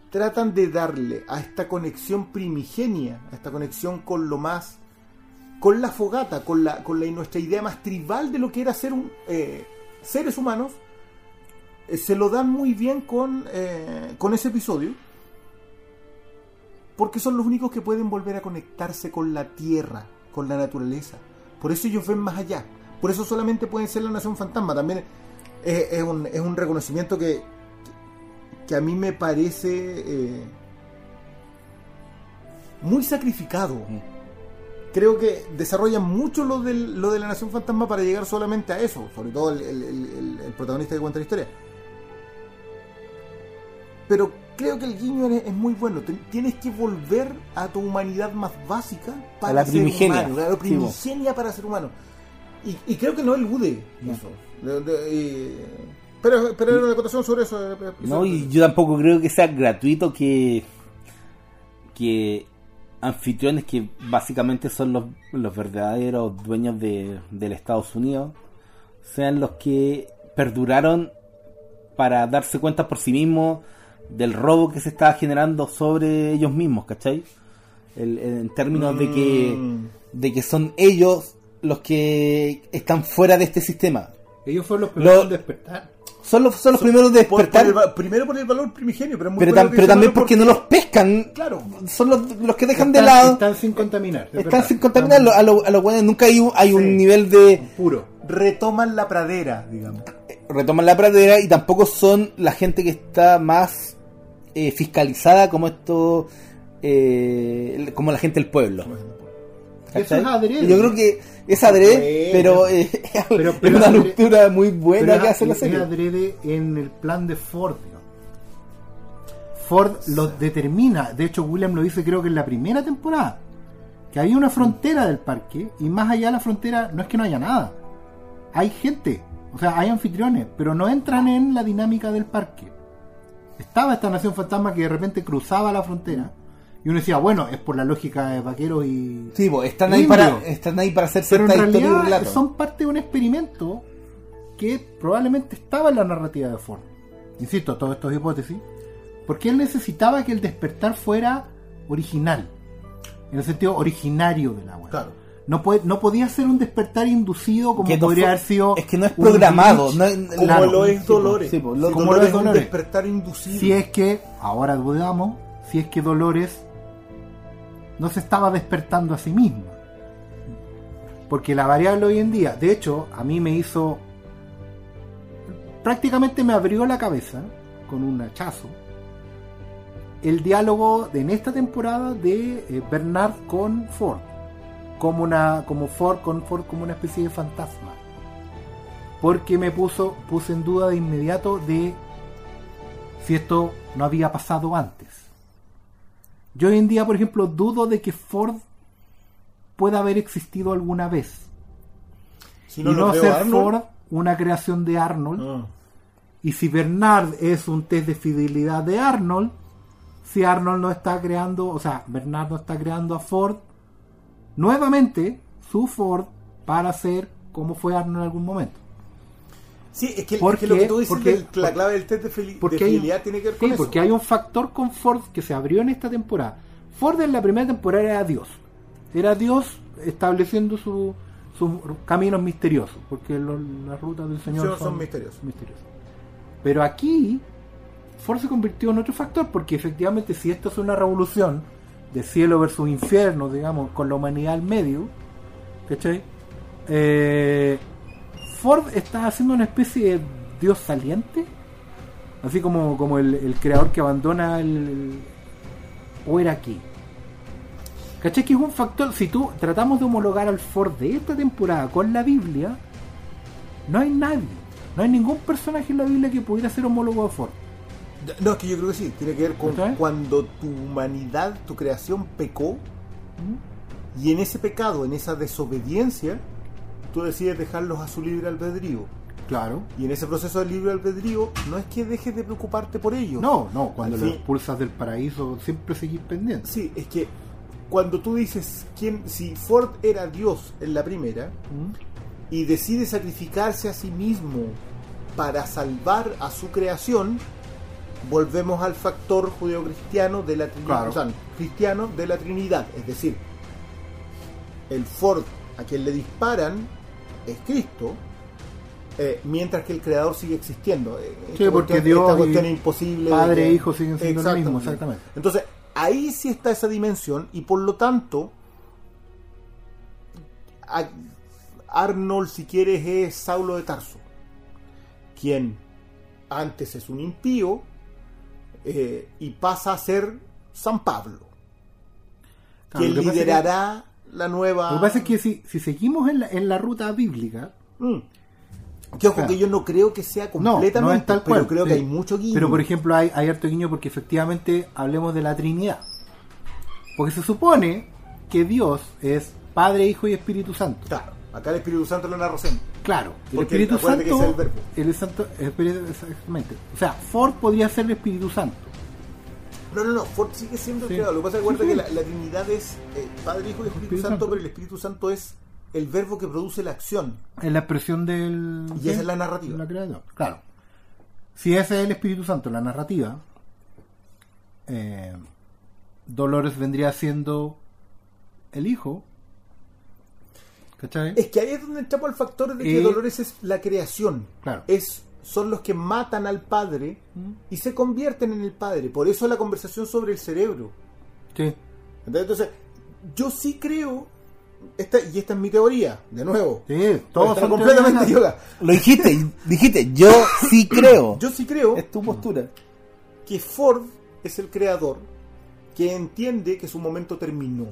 tratan de darle a esta conexión primigenia, a esta conexión con lo más, con la fogata, con la, con la nuestra idea más tribal de lo que era ser un, eh, seres humanos, eh, se lo dan muy bien con, eh, con ese episodio, porque son los únicos que pueden volver a conectarse con la tierra, con la naturaleza. Por eso ellos ven más allá. Por eso solamente pueden ser la nación fantasma. También es, un, es un reconocimiento que, que a mí me parece muy sacrificado. Creo que desarrollan mucho lo, del, lo de la nación fantasma para llegar solamente a eso, sobre todo el, el- el- el- el protagonista que cuenta la historia. Pero creo que el guiño es, es muy bueno. Tienes que volver a tu humanidad más básica para A la ser primigenia. humano, a la Sí, primigenia para ser humano. Y, y creo que no elude eso. De- de- y- pero, pero era una acotación sobre eso. eh, eh, no, y yo tampoco creo que sea gratuito que que anfitriones que básicamente son los, los verdaderos dueños de, del Estados Unidos sean los que perduraron para darse cuenta por sí mismos del robo que se estaba generando sobre ellos mismos, ¿cachai? El- en términos de que Mm. de que son ellos los que están fuera de este sistema. Ellos fueron los primeros Lo- en despertar. Son los, son los primeros de Por- por despertar, el primero por el valor primigenio, pero, es muy pero, bueno pero también porque no los pescan. Claro. Son los, los que dejan de lado. Están sin contaminar. es Están verdad. sin contaminar. A los a los buenos nunca hay un, hay un nivel de. Puro. Retoman la pradera, digamos. Retoman la pradera y tampoco son la gente que está más eh, fiscalizada como esto. eh, como la gente del pueblo. Eso es adrede. Yo creo que es adrede, Bueno. pero, eh, Pero- es una adrede- ruptura muy buena Pero que es- hace la es serie. adrede en el plan de Ford. digamos. Ford lo determina. De hecho, William lo dice creo que en la primera temporada. Que hay una frontera del parque y más allá de la frontera no es que no haya nada. Hay gente. O sea, hay anfitriones, pero no entran en la dinámica del parque. Estaba esta nación fantasma que de repente cruzaba la frontera. Y uno decía, bueno, es por la lógica de vaqueros y, Sí, bo, están, ahí para, están ahí para hacer pero en realidad son parte de un experimento que probablemente estaba en la narrativa de Ford. Insisto, todo esto es hipótesis. Porque él necesitaba que el despertar fuera original. En el sentido originario del agua. Claro. No, puede, no podía ser un despertar inducido como Que no podría fue- haber sido. es que no es programado, glitch. no es- Como Claro. lo es Sí, Dolores. sí, po, lo- Si como Dolores lo es un Dolores. despertar inducido. Si es que, ahora dudamos, si es que Dolores no se estaba despertando a sí misma. Porque la variable hoy en día, de hecho, a mí me hizo. prácticamente me abrió la cabeza con un hachazo. El diálogo de, en esta temporada de eh, Bernard con Ford. Como una. como Ford con Ford como una especie de fantasma. Porque me puso. puse en duda de inmediato de si esto no había pasado antes. Yo hoy en día, por ejemplo, dudo de que Ford pueda haber existido alguna vez. Si y no, no lo creo ser Arnold, Ford una creación de Arnold. Mm. Y si Bernard es un test de fidelidad de Arnold, si Arnold no está creando, o sea, Bernard no está creando a Ford, nuevamente su Ford para ser como fue Arnold en algún momento. Sí, es que, es ¿Por que lo que tú dices Porque- la clave del test de, de Porque hay, fidelidad tiene que ver sí, eso. porque hay un factor con Ford que se abrió en esta temporada. Ford en la primera temporada era Dios. Era Dios estableciendo su- sus caminos misteriosos, porque las rutas del Señor Son- son, misteriosas. misteriosas. Pero aquí Ford se convirtió en otro factor, porque efectivamente si esto es una revolución de cielo versus infierno, digamos, con la humanidad al medio, ¿cachai? Eh, Ford está haciendo una especie de Dios saliente, así como, como el, el creador que abandona el, o era aquí. ¿Cachai? Que es un factor, si tú tratamos de homologar al Ford de esta temporada con la Biblia, no hay nadie, no hay ningún personaje en la Biblia que pudiera ser homólogo de Ford. No, es que yo creo que sí, tiene que ver con cuando tu humanidad, tu creación pecó, y en ese pecado, en esa desobediencia, tú decides dejarlos a su libre albedrío. Claro. Y en ese proceso del libre albedrío, no es que dejes de preocuparte por ellos. No, no, cuando Al lo fin- expulsas del paraíso siempre seguís pendiente. Sí, es que cuando tú dices quién, si Ford era Dios en la primera ¿Mm? y decide sacrificarse a sí mismo para salvar a su creación, volvemos al factor judeocristiano de la Trinidad, Claro. o sea, cristiano de la Trinidad, es decir, el Ford a quien le disparan es Cristo, eh, mientras que el creador sigue existiendo. Eh, Sí, esta porque cuestión- Dios esta cuestión es imposible. Padre e hijo siguen siendo lo mismo, exactamente. Entonces, ahí sí está esa dimensión y por lo tanto, Arnold, si quieres, es Saulo de Tarso, quien antes es un impío eh, y pasa a ser San Pablo, Claro, quien liderará la nueva... Lo que pasa es que si, si seguimos en la, en la ruta bíblica, Mm. Que ojo, Claro. que yo no creo que sea completamente, no es tal pero cual. creo sí. que hay mucho guiño. Pero por ejemplo hay, hay harto guiño porque efectivamente hablemos de la Trinidad. Porque se supone que Dios es Padre, Hijo y Espíritu Santo. Claro, acá el Espíritu Santo lo narra. Claro, el Porque Espíritu que Santo. es el verbo. el santo exactamente. O sea, Ford podría ser el Espíritu Santo. No, no, no, Ford sigue siendo Sí. el creador. Lo que pasa es que la, la Trinidad es eh, Padre, Hijo y Espíritu, Espíritu Santo, Santo. pero el Espíritu Santo es el verbo que produce la acción. Es la expresión del. Y esa es la narrativa. La creación. Claro. Si ese es el Espíritu Santo, la narrativa, eh, Dolores vendría siendo el hijo. ¿Cachai? Es que ahí es donde entramos al factor de que Eh, Dolores es la creación. Claro. Es, son los que matan al Padre y se convierten en el Padre. Por eso la conversación sobre el cerebro. Sí. Entonces, yo sí creo, esta, y esta es mi teoría, de nuevo. Sí, Todos todos está son completamente yoga. Lo dijiste, dijiste, yo sí creo. Yo sí creo Es tu postura. que Ford es el creador que entiende que su momento terminó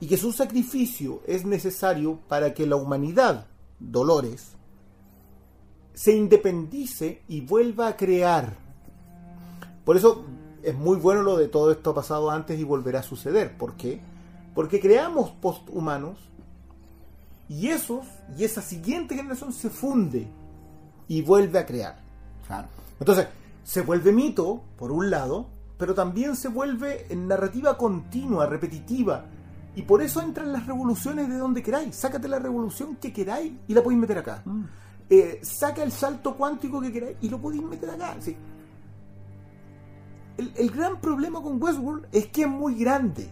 y que su sacrificio es necesario para que la humanidad, Dolores, se independice y vuelva a crear. Por eso es muy bueno lo de todo esto ha pasado antes y volverá a suceder. ¿Por qué? Porque creamos posthumanos y esos y esa siguiente generación se funde y vuelve a crear. Entonces, se vuelve mito, por un lado, pero también se vuelve en narrativa continua, repetitiva. Y por eso entran las revoluciones de donde queráis. Sácate la revolución que queráis y la podéis meter acá. Eh, saca el salto cuántico que queráis y lo podéis meter acá. Sí. El, el gran problema con Westworld es que es muy grande.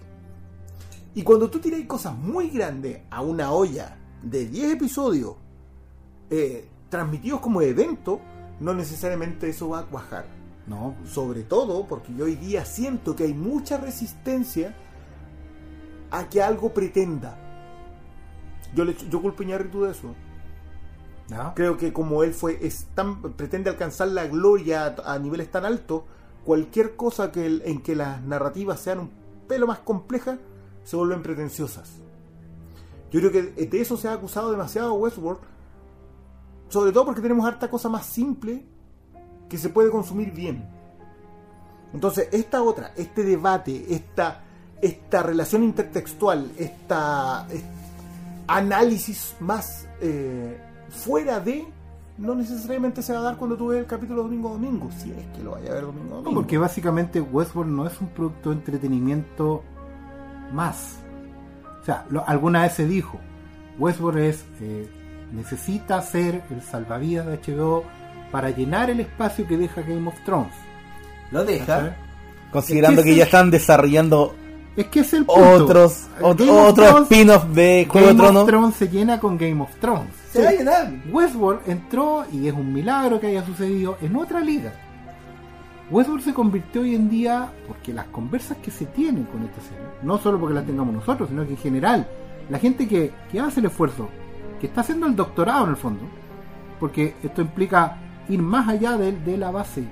Y cuando tú tiráis cosas muy grandes a una olla de 10 episodios eh, transmitidos como evento, no necesariamente eso va a cuajar. No, Sobre todo porque yo hoy día siento que hay mucha resistencia a que algo pretenda. Yo, le, yo culpo a Iñárritu de eso. Creo que como él fue es pretende alcanzar la gloria a, niveles tan altos, cualquier cosa que en que las narrativas sean un pelo más complejas se vuelven pretenciosas. Yo creo que de eso se ha acusado demasiado Westworld, sobre todo porque tenemos harta cosa más simple que se puede consumir bien. Entonces, esta otra, este debate, esta, esta relación intertextual, esta, este análisis más eh, fuera de no necesariamente se va a dar cuando tú ves el capítulo domingo a domingo, si es que lo vaya a ver domingo a No, domingo. porque básicamente Westworld no es un producto de entretenimiento más. O sea, lo- alguna vez se dijo, Westworld es eh, necesita ser el salvavidas de HBO para llenar el espacio que deja Game of Thrones. Lo deja. Considerando que ya están desarrollando Es que es el punto. otros of otro Thrones- spin-off de Juego de Game of Tronos. Thrones se llena con Game of Thrones. Se va a llenar. Westworld entró, y es un milagro que haya sucedido, en otra liga. Westworld se convirtió hoy en día, porque las conversas que se tienen con esta serie, no solo porque las tengamos nosotros, sino que en general, la gente que, que hace el esfuerzo, que está haciendo el doctorado en el fondo, porque esto implica ir más allá de, de la base.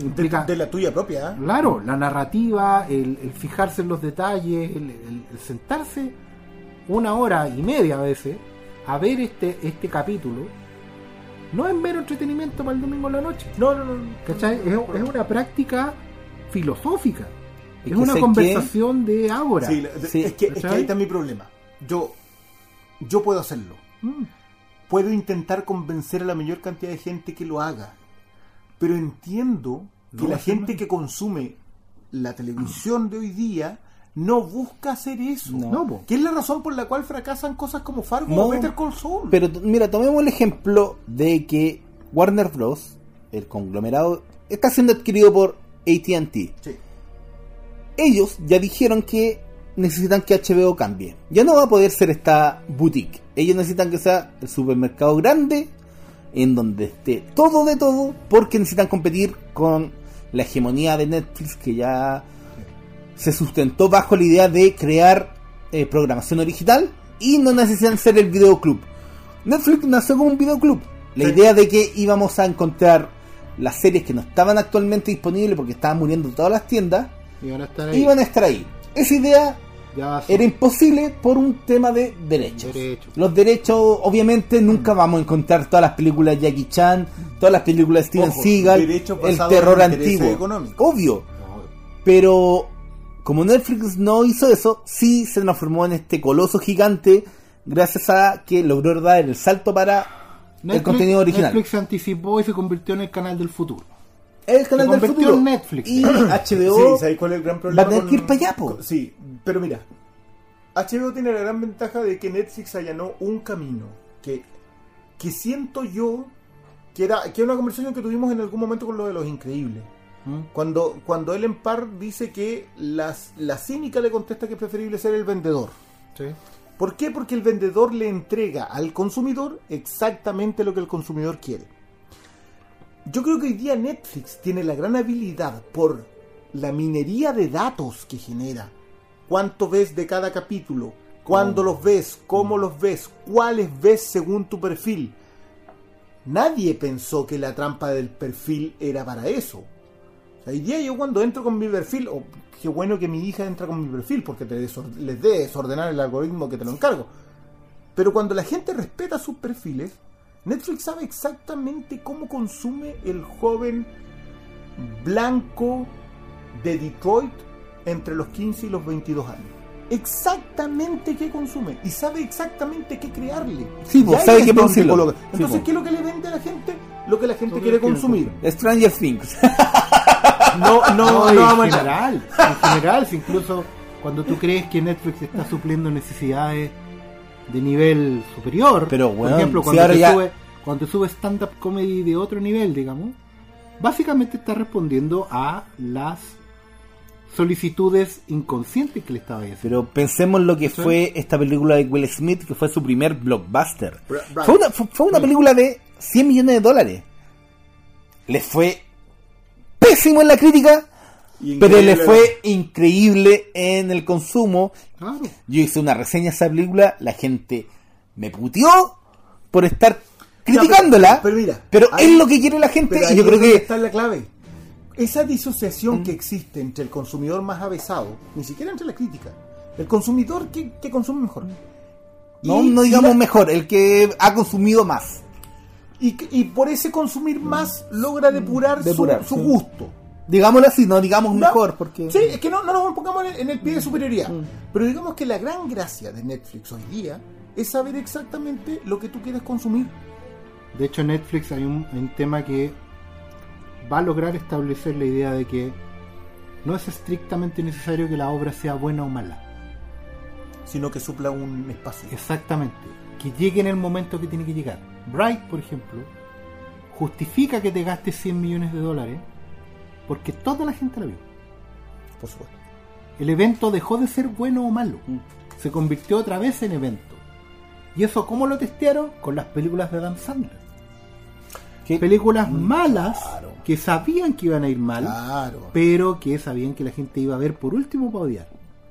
Implica, de la tuya propia, ¿eh? claro, la narrativa, el, el fijarse en los detalles, el, el- el sentarse una hora y media a veces a ver este, este capítulo, no es mero entretenimiento para el domingo en la noche. No, no, no. ¿Cachai? Es, es una práctica filosófica. Es Es, que una conversación de. Sí, Sí. es, que, es que ahí está mi problema. Yo, yo puedo hacerlo. Mm. Puedo intentar convencer a la mayor cantidad de gente que lo haga. Pero entiendo que No, la gente que consume la televisión de hoy día no busca hacer eso. No. Que es la razón por la cual fracasan cosas como Fargo No, o Better Call Saul. Pero mira, tomemos el ejemplo de que Warner Bros., el conglomerado, está siendo adquirido por ATT. Sí. Ellos ya dijeron que necesitan que HBO cambie. Ya no va a poder ser esta boutique. Ellos necesitan que sea el supermercado grande, en donde esté todo de todo, porque necesitan competir con la hegemonía de Netflix que ya se sustentó bajo la idea de crear eh, programación original y no necesitan ser el videoclub. Netflix nació como un videoclub. La Sí. idea de que íbamos a encontrar las series que no estaban actualmente disponibles porque estaban muriendo todas las tiendas, estar ahí. iban a estar ahí. Esa idea Ya era imposible por un tema de derechos. Los derechos, obviamente, nunca vamos a encontrar todas las películas de Jackie Chan, todas las películas de Steven Ojo, Seagal, el terror antiguo. económicos. Obvio. No, Pero como Netflix no hizo eso, sí se transformó en este coloso gigante gracias a que logró dar el salto para el contenido original. Netflix se anticipó y se convirtió en el canal del futuro. El canal del futuro. en Netflix. Y Sí, HBO ¿sabes cuál es el gran problema? va a tener que ir para allá, po. Sí, pero mira, HBO tiene la gran ventaja de que Netflix allanó un camino que, que siento yo que era, que era una conversación que tuvimos en algún momento con lo de los increíbles. ¿Mm? Cuando, cuando Ellen Parr dice que las, la cínica le contesta que es preferible ser el vendedor. Sí. ¿Por qué? Porque el vendedor le entrega al consumidor exactamente lo que el consumidor quiere. Yo creo que hoy día Netflix tiene la gran habilidad por la minería de datos que genera. Cuánto ves de cada capítulo, cuándo los ves, cómo los ves, cuáles ves según tu perfil. Nadie pensó que la trampa del perfil era para eso. O sea, hoy día yo cuando entro con mi perfil, o qué bueno que mi hija entra con mi perfil porque te les dé desordenar el algoritmo que te lo encargo. Pero cuando la gente respeta sus perfiles, Netflix sabe exactamente cómo consume el joven blanco de Detroit entre los 15 y los 22 años. Exactamente qué consume y sabe exactamente qué crearle. Sí, pues, sabe qué coloca. Sí, Entonces, pues. ¿qué es lo que le vende a la gente? Lo que la gente quiere quiere consumir. Stranger Things. No, no, No, no, en general, en general, si incluso cuando tú crees que Netflix está supliendo necesidades de nivel superior, Pero, por weón, ejemplo, si cuando, te ya- sube, cuando te sube stand-up comedy de otro nivel, digamos, básicamente está respondiendo a las solicitudes inconscientes que le estaba haciendo. Pero pensemos lo que Sí. fue esta película de Will Smith, que fue su primer blockbuster. Bra-. Fue una, fue, fue una película de 100 millones de dólares. Le fue pésimo en la crítica, Pero le fue increíble en el consumo. Claro. Yo hice una reseña de esa película, la gente me puteó por estar criticándola, pero- pero mira, pero ahí- es lo que quiere la gente y yo creo que Mm. está la clave. Esa disociación que existe entre el consumidor más avesado, ni siquiera entre la crítica, el consumidor que, que consume mejor. no, Y- no y digamos la- mejor, el que ha consumido más. Y, por ese consumir más logra depurar, su- Depurar, su, sí. gusto. Digámoslo así, no digamos No, mejor, porque... Sí, es que no, no nos pongamos en el, en el pie de superioridad. Mm. Pero digamos que la gran gracia de Netflix hoy día es saber exactamente lo que tú quieres consumir. De hecho, en Netflix hay un, hay un tema que va a lograr establecer la idea de que no es estrictamente necesario que la obra sea buena o mala. Sino que supla un espacio. Exactamente. Que llegue en el momento que tiene que llegar. Bright, por ejemplo, justifica que te gastes 100 millones de dólares porque toda la gente la vio. Por supuesto. El evento dejó de ser bueno o malo. Se convirtió otra vez en evento. ¿Y eso cómo lo testearon? Con las películas de Adam Sandler. ¿Qué? Películas malas claro. que sabían que iban a ir mal, Claro. pero que sabían que la gente iba a ver por último para odiar.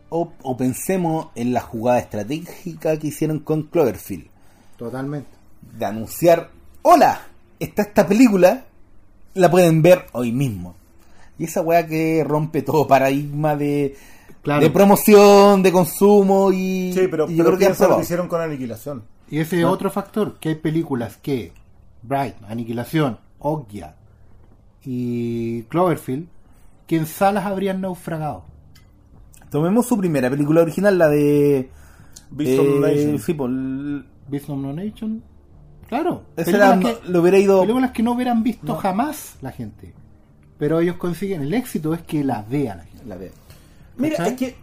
O, o pensemos en la jugada estratégica que hicieron con Cloverfield. Totalmente. De anunciar, hola, está esta película, la pueden ver hoy mismo. Y esa weá que rompe todo paradigma de, Claro. de promoción, de consumo y, Sí, pero, y yo pero creo que lo hicieron con Aniquilación. Y ese es otro factor, que hay películas que Bright, Aniquilación, Ogya y Cloverfield, que en salas habrían naufragado. Tomemos su primera película original, la de... Beast of No eh, Nation. sí, por el- Beast of No Nation, claro. esa era- que- lo hubiera ido... películas que no hubieran visto jamás la gente. Pero ellos consiguen, el éxito es que la vea la veo. Mira, ¿Cachai? es que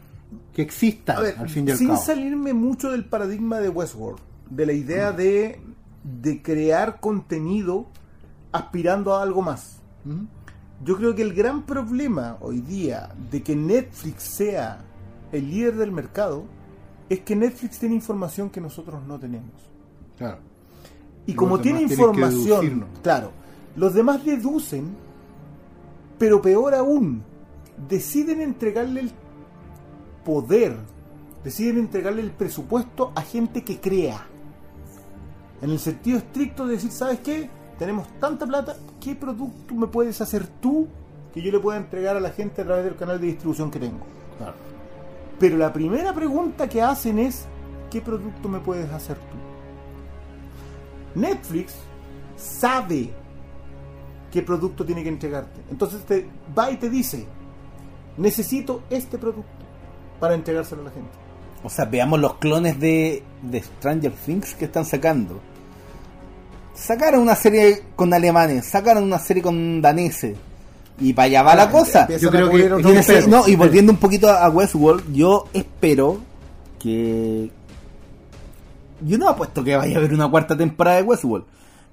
Que existan A ver, al fin y al sin cabo. salirme mucho del paradigma de Westworld, de la idea de, de crear contenido aspirando a algo más. Ujú. Yo creo que el gran problema hoy día de que Netflix sea el líder del mercado es que Netflix tiene información que nosotros no tenemos. Claro. Y como tiene información, claro, los demás deducen, pero peor aún, deciden entregarle el poder, deciden entregarle el presupuesto a gente que crea. En el sentido estricto de decir, ¿sabes qué? Tenemos tanta plata, ¿qué producto me puedes hacer tú que yo le pueda entregar a la gente a través del canal de distribución que tengo? Claro. Pero la primera pregunta que hacen es, ¿qué producto me puedes hacer tú? Netflix sabe qué producto tiene que entregarte. Entonces te va y te dice, necesito este producto para entregárselo a la gente. O sea, veamos los clones de, de Stranger Things que están sacando. Sacaron una serie con alemanes, sacaron una serie con daneses. Y para allá va Ah, la cosa. empiezan Yo creo que- Y no, y volviendo un poquito a Westworld, yo espero que. Yo no apuesto que vaya a haber una cuarta temporada de Westworld,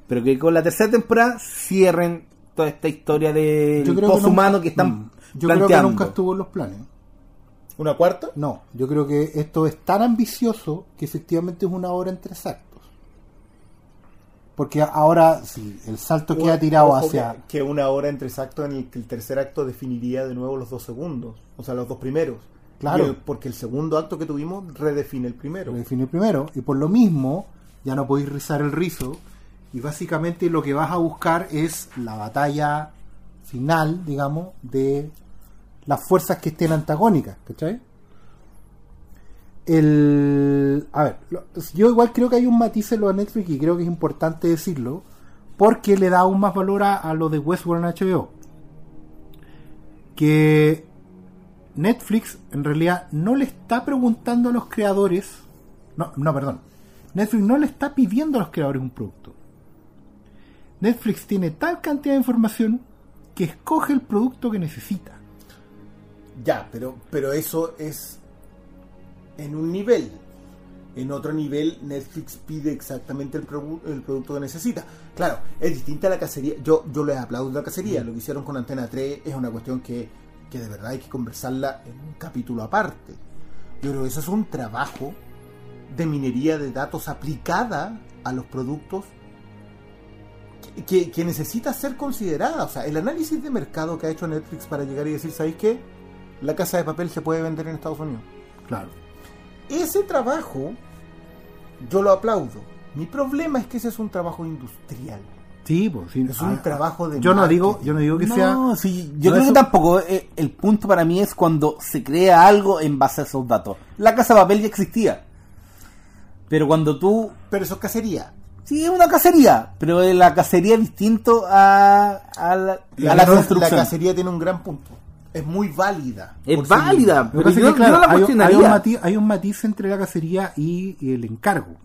pero que con la tercera temporada cierren toda esta historia del creo que poshumano nunca- que están Mm. Yo creo planteando. que nunca estuvo en los planes. ¿Una cuarta? No, yo creo que esto es tan ambicioso que efectivamente es una obra en tres actos. Porque ahora, sí, el salto que ha tirado Ojo hacia... Que, que una hora entre actos en el que el tercer acto definiría de nuevo los dos segundos. O sea, los dos primeros. Claro. El- porque el segundo acto que tuvimos redefine el primero. lo define primero, y por lo mismo ya no podéis rizar el rizo, y básicamente lo que vas a buscar es la batalla final, digamos, de las fuerzas que estén antagónicas, ¿cachai? El, a ver, yo igual creo que hay un matiz en lo de Netflix y creo que es importante decirlo, porque le da aún más valor a, a lo de Westworld en HBO. Que Netflix en realidad no le está preguntando a los creadores, no, no, perdón, Netflix no le está pidiendo a los creadores un producto. Netflix tiene tal cantidad de información que escoge el producto que necesita. Ya, pero, pero eso es en un nivel. En otro nivel, Netflix pide exactamente el, produ- el producto que necesita. Claro, es distinta a la cacería. Yo, yo les aplaudo la cacería. Lo que hicieron con Antena 3 es una cuestión que, que de verdad hay que conversarla en un capítulo aparte. Yo creo que eso es un trabajo de minería de datos aplicada a los productos que- necesita ser considerada. O sea, el análisis de mercado que ha hecho Netflix para llegar y decir, ¿sabéis qué? La casa de papel se puede vender en Estados Unidos. Claro. Ese trabajo yo lo aplaudo. Mi problema es que ese es un trabajo industrial. Sí, pues, sí. Es un Ah, trabajo de Yo no digo, yo no digo que no, sea. sí, yo no, creo eso- que tampoco. eh, el punto para mí es cuando se crea algo en base a esos datos. La casa de papel ya existía. Pero cuando tú. Pero eso es cacería. Sí, es una cacería. Pero la cacería es distinto a, a la, a la la construcción. cacería tiene un gran punto. Es muy válida. Es válida. Pero yo, que, yo no la hay, un- hay cuestionaría. un matiz, hay un matiz entre la cacería y, y el encargo.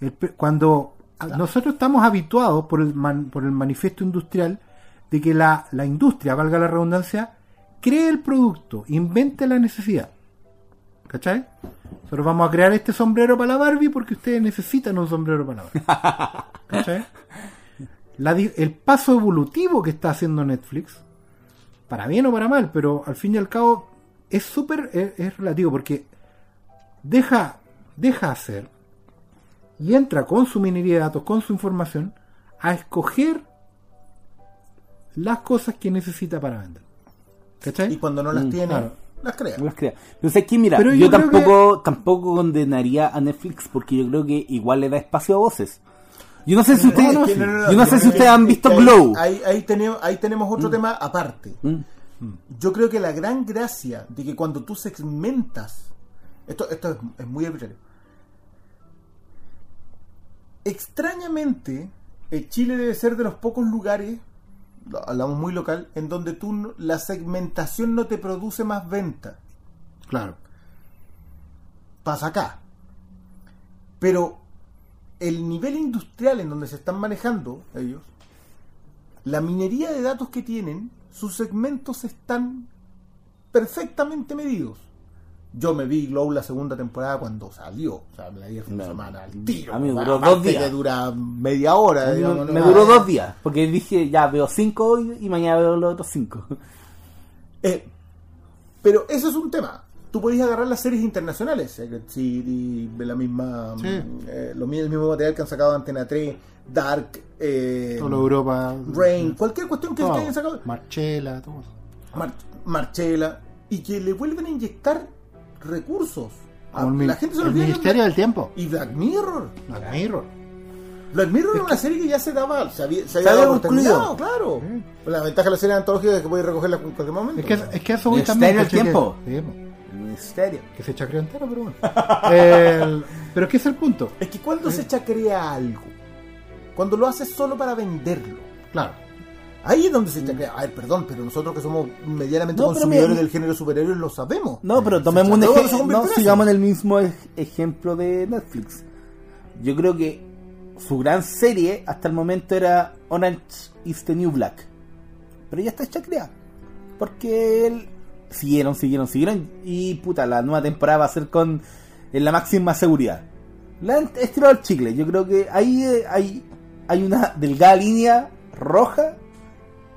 El cuando nosotros estamos habituados por el, man- por el manifiesto industrial de que la, la industria, valga la redundancia, cree el producto, invente la necesidad. ¿Cachai? Nosotros vamos a crear este sombrero para la Barbie porque ustedes necesitan un sombrero para la Barbie. ¿Cachai? La el paso evolutivo que está haciendo Netflix, para bien o para mal, pero al fin y al cabo es súper es, es relativo porque deja, deja hacer y entra con su minería de datos, con su información, a escoger las cosas que necesita para vender. ¿Cachai? Y cuando no las Mm, tiene, claro. Las crea. No las crea. Pero sé que mira, Pero yo, tampoco, tampoco condenaría a Netflix porque yo creo que igual le da espacio a voces. Yo no sé si ustedes, No, no, no, yo no sé si ustedes han visto Glow. Ahí, ahí tenemos, ahí tenemos otro tema aparte. Mm. Yo creo que la gran gracia de que cuando tú segmentas, esto, esto es, es muy arbitrario. Extrañamente, eh, Chile debe ser de los pocos lugares, hablamos muy local, en donde tú la segmentación no te produce más venta. Claro. Pasa acá. Pero el nivel industrial en donde se están manejando ellos, la minería de datos que tienen, sus segmentos están perfectamente medidos. Yo me vi Glow la segunda temporada cuando salió, o sea, me la vi el fin de No. semana al tiro. A mí me Aparte duró dos que días. dura media hora. Me- digamos, me ¿no? duró dos días, porque dije, ya veo cinco hoy y mañana veo los otros cinco. Eh, pero eso es un tema. Tú podías agarrar las series internacionales, Secret City, de la misma, Sí. eh, lo el mismo material que han sacado de Antena 3, Dark, eh, Toda Europa. Rain, cualquier cuestión que, todo. que hayan sacado, Marchela, todo. Mar- Marchela, y que le vuelven a inyectar recursos. A- el, la gente se el Ministerio del Tiempo. Y Black Mirror. Black Mirror. Black Mirror era una serie que ya se daba, se había, se Se había dado concluido. claro. La ventaja de la serie antológica es que puedes recogerla en cualquier momento. Es que, es que a eso voy Ministerio también. del ¿cachai? Tiempo. Que, sí, po, El ministerio. que se chacreó entero, pero bueno. El- pero es que es el punto. Es que cuando se chacrea algo, cuando lo haces solo para venderlo, Claro. Ahí es donde se chacrea. A ver, perdón, pero nosotros que somos medianamente No, consumidores mira- del género superhéroe lo sabemos. No, pero tomemos un ejemplo, no sigamos en el mismo ej- ejemplo de Netflix. Yo creo que su gran serie hasta el momento era Orange is the New Black. Pero ya está chacreada. Porque él siguieron, siguieron, siguieron. Y puta, la nueva temporada va a ser con en la máxima seguridad. La han estirado el chicle. Yo creo que ahí eh, hay, hay una delgada línea roja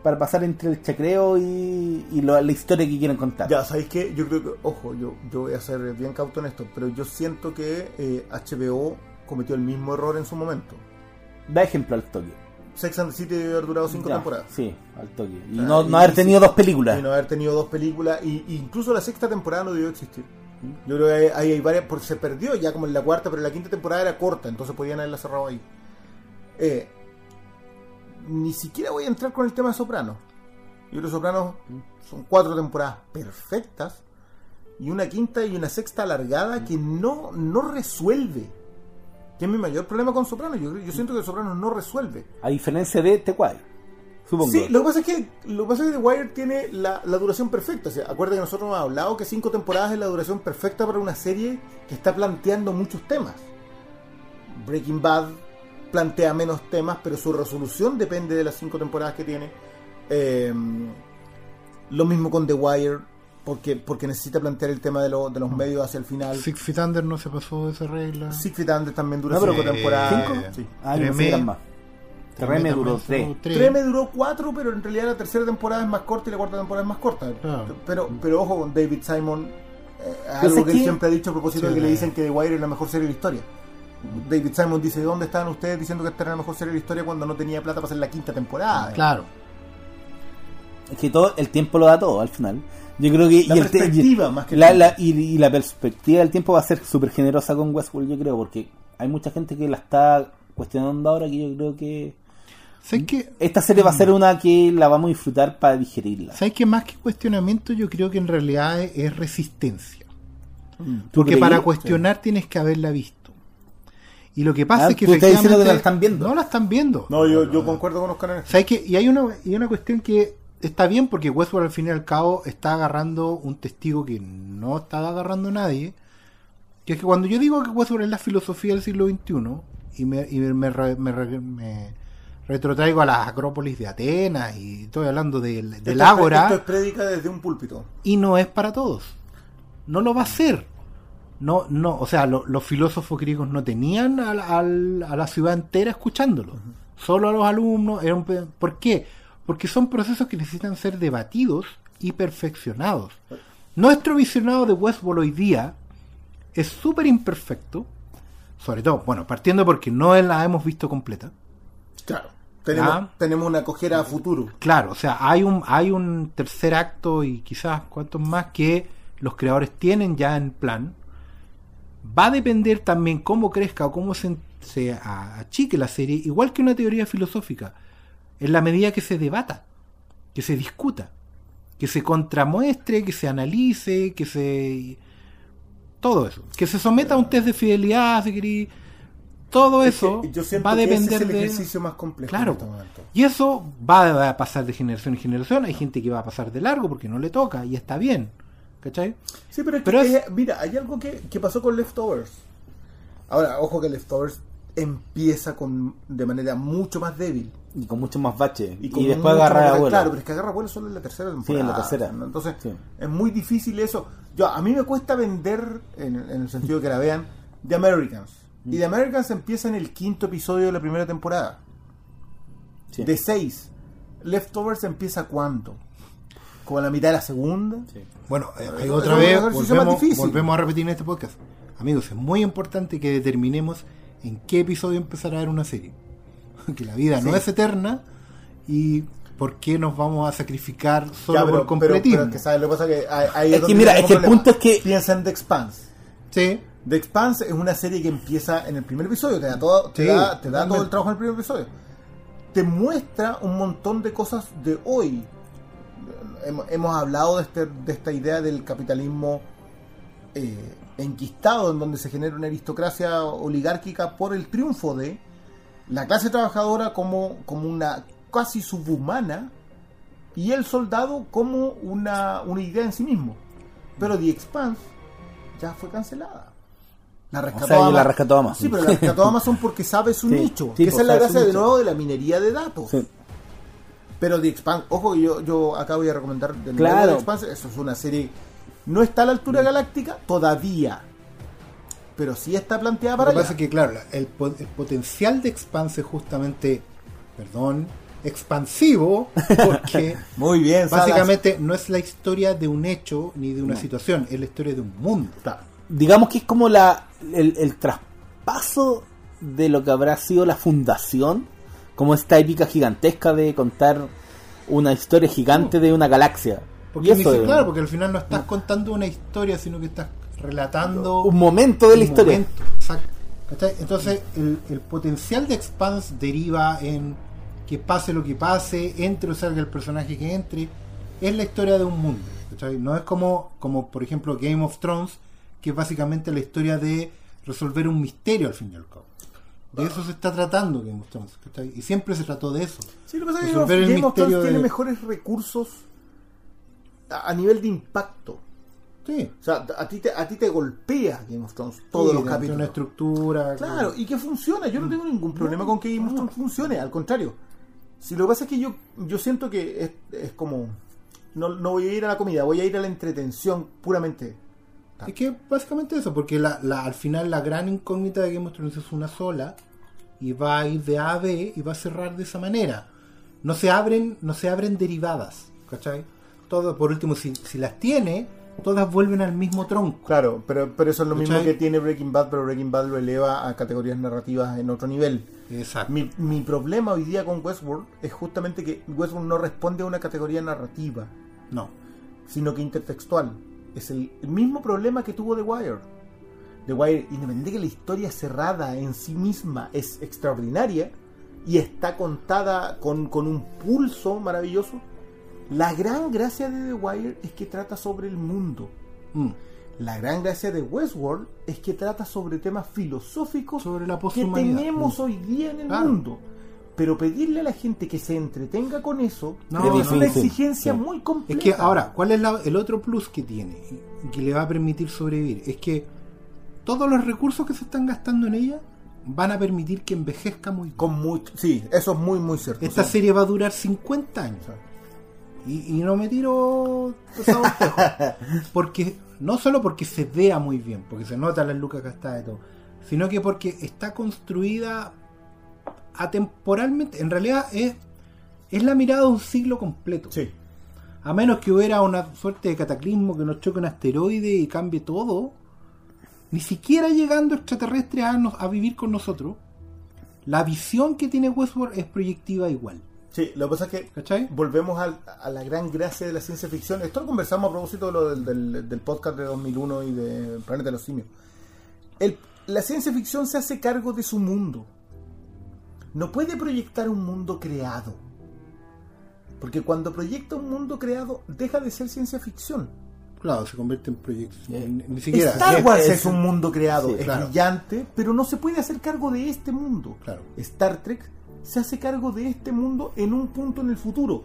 para pasar entre el chacreo y, y lo- la historia que quieren contar. Ya, ¿sabéis qué? Yo creo que, ojo, yo, yo voy a ser bien cauto en esto, pero yo siento que eh, HBO cometió el mismo error en su momento. Da ejemplo al toque. Sex and the City debe haber durado cinco Ya, temporadas. Sí, al toque. Y Ah, no, y- haber tenido sí. dos películas. Y no haber tenido dos películas, y, y incluso la sexta temporada no debió existir. Yo creo que hay, hay, hay varias, porque se perdió ya como en la cuarta, pero la quinta temporada era corta, entonces podían haberla cerrado ahí. Eh, ni siquiera voy a entrar con el tema de Sopranos. Yo creo que Sopranos son cuatro temporadas perfectas, y una quinta y una sexta alargada que no, no resuelve. Que es mi mayor problema con Sopranos. Yo, yo siento que Sopranos no resuelve. A diferencia de Tequai. Supongo. Sí, lo que pasa es que lo que pasa es que The Wire tiene la, la duración perfecta. O sea, acuérdate que nosotros hemos hablado que cinco temporadas es la duración perfecta para una serie que está planteando muchos temas. Breaking Bad plantea menos temas, pero su resolución depende de las cinco temporadas que tiene. Eh, lo mismo con The Wire, porque, porque necesita plantear el tema de, lo- de los medios hacia el final. Six Feet Under no se pasó de esa regla. Six Feet Under también dura No, pero cinco temporadas. ¿Cinco? Sí. Ah, Tremé. más. Treme duró tres. Treme duró cuatro, pero en realidad la tercera temporada es más corta y la cuarta temporada es más corta. Claro. Pero, pero ojo con David Simon, eh, algo que él siempre ha dicho a propósito Sí, de que le dicen que The Wire es la mejor serie de la historia. David Simon dice, ¿dónde estaban ustedes diciendo que esta era la mejor serie de la historia cuando no tenía plata para hacer la quinta temporada? Claro. Es que todo, el tiempo lo da todo al final. Yo creo que. La y el te- perspectiva, y- más que la, y, y la perspectiva del tiempo va a ser súper generosa con Westworld, yo creo, porque hay mucha gente que la está cuestionando ahora que yo creo que. ¿Sabes qué? Esta serie va a ser una que la vamos a disfrutar para digerirla. ¿Sabes qué? Más que cuestionamiento, yo creo que en realidad es, es resistencia. Mm. ¿Tú Porque creí? para cuestionar tienes que haberla visto. Y lo que pasa Ah, es que tú estás diciendo que la efectivamente están viendo. No la están viendo. No, yo, yo concuerdo con los canales. ¿Sabes qué? Y hay una, y una cuestión que está bien porque Westworld al fin y al cabo está agarrando un testigo que no está agarrando nadie. Que es que cuando yo digo que Westworld es la filosofía del siglo XXI, y me, y me, re- me me retrotraigo a las acrópolis de Atenas y estoy hablando del, del Esto es- ágora Esto es prédica desde un púlpito. y no es para todos. No lo va a ser. No, no, o sea, lo- los filósofos griegos no tenían al- a la ciudad entera escuchándolo. Solo a los alumnos. Era un pe- ¿Por qué? Porque son procesos que necesitan ser debatidos y perfeccionados. Nuestro visionado de Westworld hoy día es súper imperfecto. Sobre todo, bueno, partiendo porque no la hemos visto completa. Claro. Tenemos, Ah. tenemos una cojera a futuro. Claro, o sea, hay un, hay un tercer acto y quizás cuantos más que los creadores tienen ya en plan. Va a depender también cómo crezca o cómo se, se achique la serie, igual que una teoría filosófica, en la medida que se debata, que se discuta, que se contramuestre, que se analice, que se... Todo eso. Que se someta a un test de fidelidad, si. Todo Es eso que yo siento va a que ese depender es el de... ejercicio más complejo Claro. este. Y eso va a pasar de generación en generación. Hay gente que va a pasar de largo porque no le toca y está bien. ¿Cachai? Sí, pero, es Pero que, es- mira, hay algo que, que pasó con Leftovers. Ahora, ojo que Leftovers empieza con de manera mucho más débil. Y con mucho más bache. Y, con después agarra vuelo. Claro, pero es que agarra vuelo solo en la tercera temporada. en la tercera. ¿no? Entonces, Sí. es muy difícil eso. Yo, a mí me cuesta vender, en, en el sentido de que la vean, The Americans. Y The Americans empieza en el quinto episodio de la primera temporada. Sí. De seis. Leftovers empieza cuándo? Como a la mitad de la segunda. Sí. Bueno, eh, Eso otra vez volvemos, a repetir en este podcast. Amigos, es muy importante que determinemos en qué episodio empezar a ver una serie. Que la vida no es eterna y por qué nos vamos a sacrificar solo Ya, pero, por pero, completismo. pero que sabes lo que pasa que Es que mira, es que el punto es que- piensa en The Expanse. Sí, The Expanse es una serie que empieza en el primer episodio, te da todo, te da, te da totalmente. todo el trabajo en el primer episodio. Te muestra un montón de cosas de hoy. Hemos, hemos hablado de, este, de esta idea del capitalismo eh, enquistado, en donde se genera una aristocracia oligárquica por el triunfo de la clase trabajadora como, como una casi subhumana y el soldado como una, una idea en sí mismo. Pero The Expanse ya fue cancelada. La rescató, O sea, la rescató Amazon. Sí, pero la rescató Amazon porque sabe su Sí, nicho. sí, que esa es la gracia de nuevo de la minería de datos. Sí. Pero The Expanse, ojo, yo, yo acá voy a recomendar de nuevo Claro. The Expanse. Eso es una serie. No está a la altura galáctica todavía. Pero sí está planteada Lo para que allá. pasa es que, claro, la- el, po- el potencial de Expanse es justamente, perdón, expansivo, porque Muy bien, Salas. básicamente no es la historia de un hecho ni de una situación, es la historia de un mundo. Claro. digamos que es como la el, el traspaso de lo que habrá sido la fundación, como esta épica gigantesca de contar una historia gigante de una galaxia. Porque eso claro, porque al final no estás contando una historia, sino que estás relatando un momento de la historia. momento. Exacto. Entonces, el, el potencial de Expanse deriva en que pase lo que pase, entre o salga el personaje que entre, es la historia de un mundo. ¿cachai? No es como, como, por ejemplo, Game of Thrones, que es básicamente la historia de resolver un misterio al fin y al cabo. De eso se está tratando Game of Thrones. ¿cachai? Y siempre se trató de eso. Sí, lo que pasa es que Game of, Thrones tiene mejores recursos a, a nivel de impacto. Sí. O sea, a ti te, a ti te golpea Game of Thrones todos Sí, los capítulos. una estructura. Claro, y que funciona. Yo no tengo ningún problema con que Game of Thrones funcione, al contrario. Si lo que pasa es que yo, yo siento que es, es como. No, no voy a ir a la comida, voy a ir a la entretención puramente. Es que básicamente eso, porque la, la- al final la gran incógnita de Game of Thrones es una sola y va a ir de A a B y va a cerrar de esa manera. No se abren, no se abren derivadas, ¿cachai? Todo, por último, si, si las tiene, todas vuelven al mismo tronco. Claro, pero, pero eso es lo mismo que tiene Breaking Bad, pero Breaking Bad lo eleva a categorías narrativas en otro nivel. Exacto. Mi, mi problema hoy día con Westworld es justamente que Westworld no responde a una categoría narrativa, No. sino que intertextual. Es el, el mismo problema que tuvo The Wire. The Wire, independiente de que la historia cerrada en sí misma es extraordinaria y está contada con, con un pulso maravilloso, la gran gracia de The Wire es que trata sobre el mundo. Mm. La gran gracia de Westworld es que trata sobre temas filosóficos Sobre la que tenemos Mm. hoy día en el Claro. mundo. Pero pedirle a la gente que se entretenga con eso No, es una exigencia Sí. muy Es compleja. que ahora, ¿cuál es la- el otro plus que tiene que le va a permitir sobrevivir? Es que todos los recursos que se están gastando en ella van a permitir que envejezca muy bien. Con mucho, sí, eso es muy, muy cierto. Esta Sí. serie va a durar 50 años. Y, y no me tiro porque no solo porque se vea muy bien, porque se nota las lucas gastadas y todo, sino que porque está construida atemporalmente. En realidad es, es la mirada de un siglo completo. Sí. A menos que hubiera una suerte de cataclismo que nos choque un asteroide y cambie todo, ni siquiera llegando extraterrestres a, nos- a vivir con nosotros, la visión que tiene Westworld es proyectiva igual. Sí, lo que pasa es que ¿Cachai? volvemos a, la gran gracia de la ciencia ficción. Esto lo conversamos a propósito de lo del, del- del podcast de 2001 y de Planeta de los Simios. El- la ciencia ficción se hace cargo de su mundo. No puede proyectar un mundo creado. Porque cuando proyecta un mundo creado, deja de ser ciencia ficción. Claro, se convierte en proyectos. Eh, Ni, siquiera. Star Wars es, es- un mundo creado, sí, es claro. brillante, pero no se puede hacer cargo de este mundo. Claro. Star Trek se hace cargo de este mundo en un punto en el futuro.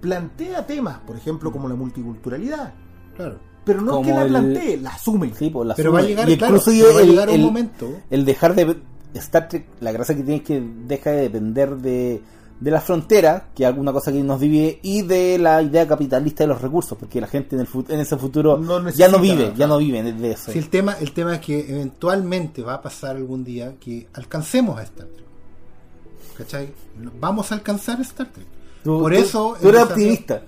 Plantea temas, por ejemplo, como la multiculturalidad, Claro. pero no es que la el- plantee, la asume. Sí, pues, la Pero va a llegar, Y claro, incluso pero va a el- llegar un el- momento. el dejar de Star Trek, la gracia que tiene es que deja de depender de, de la frontera, que es alguna cosa que nos divide, y de la idea capitalista de los recursos, porque la gente en, el, fut- en ese futuro No ya no vive, ya no vive de eso. Si el tema, el tema es que eventualmente va a pasar algún día que alcancemos a Star Trek. ¿Cachai? Vamos a alcanzar Star Trek. Tú- Por tú- eso. tú eres optimista.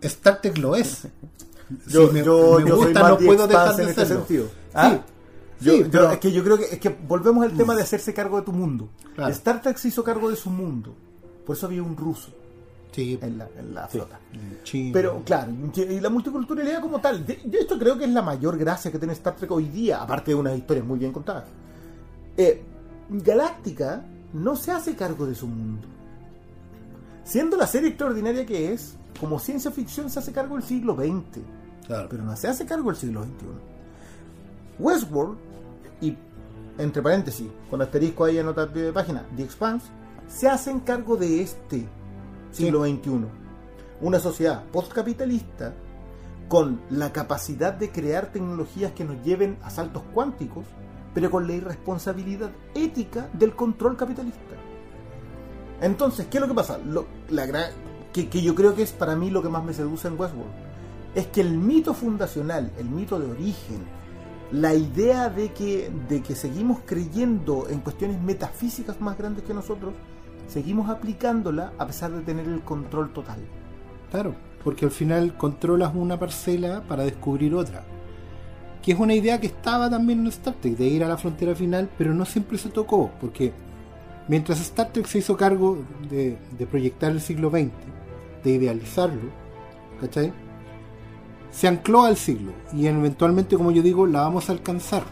Star Trek lo es. Yo, Si me, yo, me yo soy gusta, no puedo dejar de en este sentido. Ah, Sí, Yo, sí, yo- pero- es que yo creo que es que volvemos al tema de hacerse cargo de tu mundo. Claro. Star Trek se hizo cargo de su mundo. Por eso había un ruso sí, en la, en la flota. chino. Pero claro, y la multiculturalidad como tal, de esto creo que es la mayor gracia que tiene Star Trek hoy día, aparte de unas historias muy bien contadas. Eh, Galáctica no se hace cargo de su mundo. Siendo la serie extraordinaria que es, como ciencia ficción se hace cargo del siglo XX, Claro. pero no se hace cargo del siglo XXI. Westworld, y entre paréntesis, con asterisco ahí en otra de página, The Expanse, se hacen cargo de este siglo XXI. Una sociedad postcapitalista con la capacidad de crear tecnologías que nos lleven a saltos cuánticos, pero con la irresponsabilidad ética del control capitalista. Entonces, ¿qué es lo que pasa? Lo- la gran- que, que yo creo que es para mí lo que más me seduce en Westworld. Es que el mito fundacional, el mito de origen, la idea de que, de que seguimos creyendo en cuestiones metafísicas más grandes que nosotros, seguimos aplicándola a pesar de tener el control total. Claro, porque al final controlas una parcela para descubrir otra. Que es una idea que estaba también en Star Trek, de ir a la frontera final, pero no siempre se tocó, porque mientras Star Trek se hizo cargo de, de proyectar el siglo XX, de idealizarlo, ¿cachai? Se ancló al siglo y eventualmente, como yo digo, la vamos a alcanzar.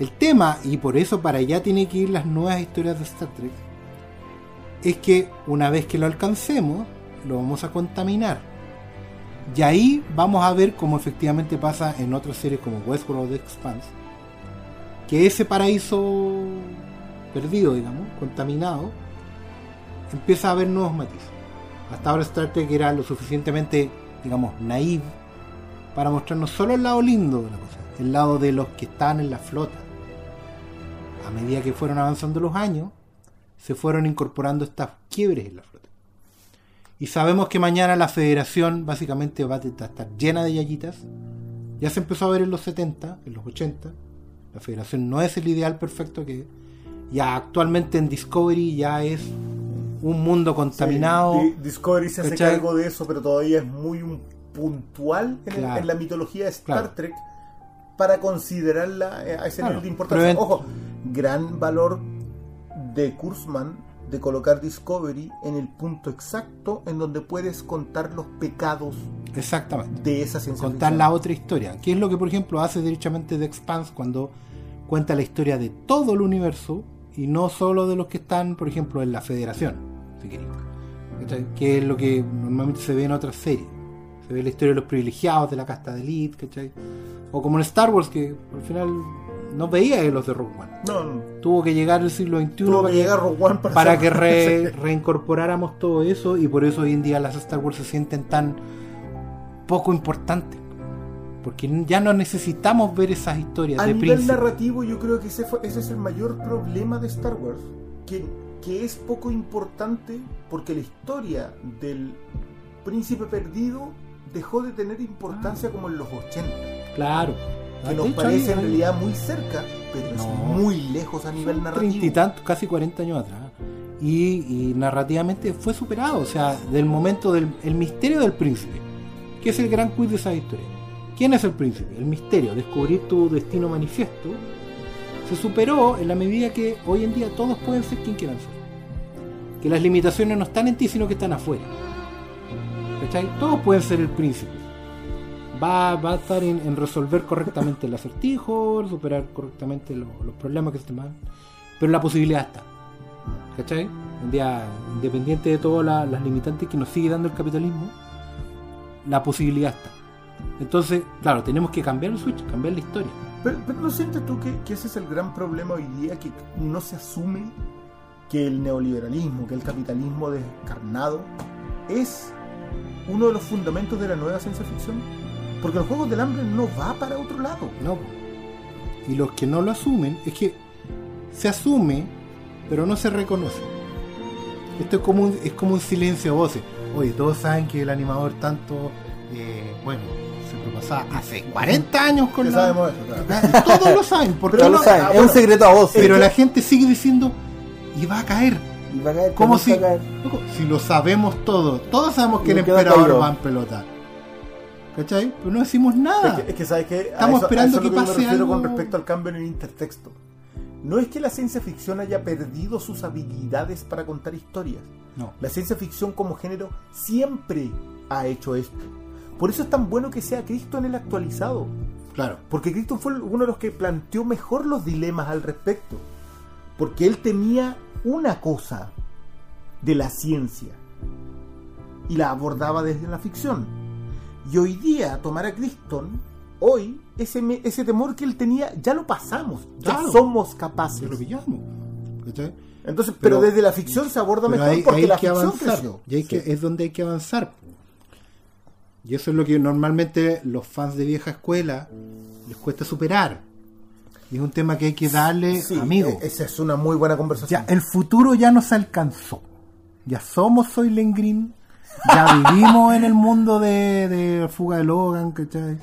El tema, y por eso para allá tiene que ir las nuevas historias de Star Trek, es que una vez que lo alcancemos, lo vamos a contaminar. Y ahí vamos a ver cómo efectivamente pasa en otras series como Westworld o The Expanse, que ese paraíso perdido, digamos, contaminado, empieza a haber nuevos matices. Hasta ahora Star Trek era lo suficientemente, digamos, naive para mostrarnos solo el lado lindo de la cosa, el lado de los que están en la flota. A medida que fueron avanzando los años, se fueron incorporando estas quiebres en la flota. Y sabemos que mañana la federación básicamente va a estar llena de yayitas. Ya se empezó a ver en los 70, en los 80. La federación no es el ideal perfecto que ya actualmente en Discovery ya es un mundo contaminado. Sí, Discovery se hace ¿cachai? cargo de eso, pero todavía es muy un puntual en, el- en la mitología de Star Claro. Trek para considerarla eh, a ese Claro, nivel de importancia. Ojo, gran valor de Kurzman de colocar Discovery en el punto exacto en donde puedes contar los pecados Exactamente. de esa ciencia contar ficción. la otra historia. Que es lo que, por ejemplo, hace derechamente The Expanse cuando cuenta la historia de todo el universo y no solo de los que están, por ejemplo, en la Federación, si. Que es lo que normalmente se ve en otras series. Se ve la historia de los privilegiados de la casta de Elite, ¿cachai? O como en Star Wars, que al final no veía los de Rogue One. No, no. Tuvo que llegar el siglo XXI Tuvo para que llegar Rogue One para, para hacer- que re- reincorporáramos todo eso y por eso hoy en día las Star Wars se sienten tan poco importantes. Porque ya no necesitamos ver esas historias A de nivel príncipe. narrativo, yo creo que ese, fue- ese es el mayor problema de Star Wars. Que, que es poco importante porque la historia del príncipe perdido dejó de tener importancia como en los 80. Claro. Que nos hecho, parece en realidad muy cerca, pero es muy lejos a nivel treinta y narrativo. tantos, casi 40 años atrás. Y, y narrativamente fue superado. O sea, del momento del el misterio del príncipe, que es el gran quiz de esa historia. ¿Quién es el príncipe? El misterio, descubrir tu destino manifiesto, se superó en la medida que hoy en día todos pueden ser quien quieran ser. Que las limitaciones no están en ti, sino que están afuera. ¿Cachai? Todos pueden ser el príncipe. Va, a estar en, resolver correctamente el acertijo, superar correctamente lo- los problemas que se te mandan. Pero la posibilidad está. ¿Cachai? Un día, independiente de todas la- las limitantes que nos sigue dando el capitalismo, la posibilidad está. Entonces, claro, tenemos que cambiar el switch, cambiar la historia. Pero, pero ¿no sientes tú que, que ese es el gran problema hoy día? Que no se asume que el neoliberalismo, que el capitalismo descarnado es uno de los fundamentos de la nueva ciencia ficción. Porque el juego del hambre no va para otro lado. No. Y los que no lo asumen, es que se asume, pero no se reconoce. Esto es como un, es como un silencio a voces. Oye, todos saben que el animador tanto, eh, bueno, se propasaba hace 40 años con la... sabemos eso, claro. Todos lo saben, porque Pero no- lo saben, ah, es un secreto a voces. pero la gente sigue diciendo, y va a caer. Y va a caer, Como pero si, caer. loco, si lo sabemos todos, todos sabemos que Y el emperador va en pelota. ¿Cachai? Pero no decimos nada. Es que, es que, ¿sabes qué? A Estamos eso- esperando eso es que pase refiero con algo- respecto al cambio en el intertexto. No es que la ciencia ficción haya perdido sus habilidades para contar historias. No. La ciencia ficción como género siempre ha hecho esto. Por eso es tan bueno que sea Cristo en el actualizado. Claro. Porque Cristo fue uno de los que planteó mejor los dilemas al respecto. Porque él tenía una cosa de la ciencia y la abordaba desde la ficción. Y hoy día, tomar a Criston, hoy, ese, ese temor que él tenía, ya lo pasamos. Ya Claro. somos capaces. Lo pillamos. ¿Cachai? Entonces, pero, Pero- desde la ficción se aborda mejor hay, porque hay la que ficción avanzar. creció. Y hay que, es donde hay que avanzar. Y eso es lo que normalmente los fans de vieja escuela les cuesta superar. Y es un tema que hay que darle, Sí, amigo. esa es una muy buena conversación. Ya, el futuro ya nos alcanzó. Ya somos Soylent Green. Ya vivimos en el mundo de, de Fuga de Logan, ¿cachai?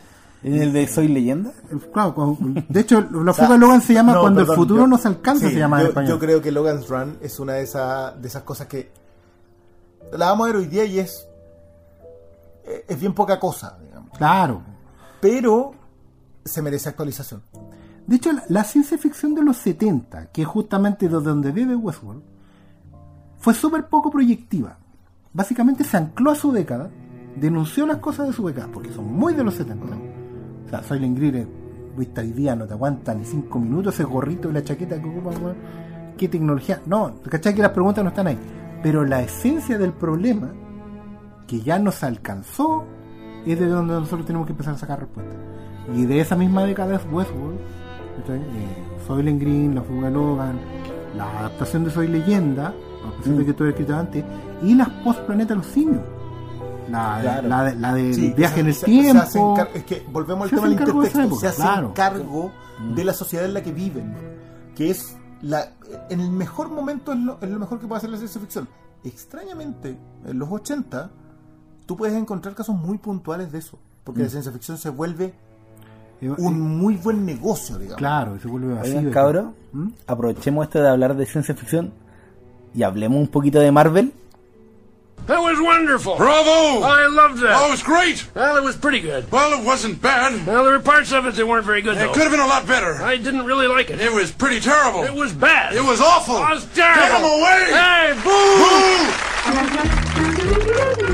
¿En el de Soy Leyenda? Claro, de hecho, la O sea, fuga de Logan se llama no, cuando perdón, el futuro yo- nos alcanza, sí, se llama en yo, español. yo creo que Logan's Run es una de, esas de esas cosas que la vamos a ver hoy día y es eh, es bien poca cosa, digamos. Claro. Pero se merece actualización. De hecho, la, ciencia ficción de los 70, que es justamente de donde vive Westworld, fue súper poco proyectiva. Básicamente se ancló a su década, denunció las cosas de su década, porque son muy de los 70. O sea, Soy Green, viste hoy día, no te aguanta ni 5 minutos ese gorrito y la chaqueta que ocupa, weón. ¿Qué tecnología? No, ¿cachai que las preguntas no están ahí? Pero la esencia del problema, que ya nos alcanzó, es de donde nosotros tenemos que empezar a sacar respuestas. Y de esa misma década es Westworld, ¿cachai? Eh, Soylent Green, La Fuga Logan, la adaptación de Soy Leyenda, a pesar de que todo escrito antes, y las post Planeta los Simios. La, Claro. la, de- la del Sí, viaje se- en el se- se tiempo. car- es que volvemos al Se tema del de intertexto. se hacen claro. cargo de la sociedad en la que viven. Que es la en el mejor momento es lo, es lo mejor que puede hacer la ciencia ficción. Extrañamente, en los 80, tú puedes encontrar casos muy puntuales de eso. Porque la ciencia ficción se vuelve un muy buen negocio, digamos. claro, se vuelve vacío. Oigan, cabros, ¿Mm? aprovechemos esto de hablar de ciencia ficción y hablemos un poquito de Marvel. That was wonderful. Bravo! I loved that. Oh, it was great. Well, it was pretty good. Well, it wasn't bad. Well, there were parts of it that weren't very good, It though. could have been a lot better. I didn't really like it. It was pretty terrible. It was bad. It was awful. Was Get him away! Hey, boo! Boo!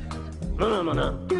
No, no, no,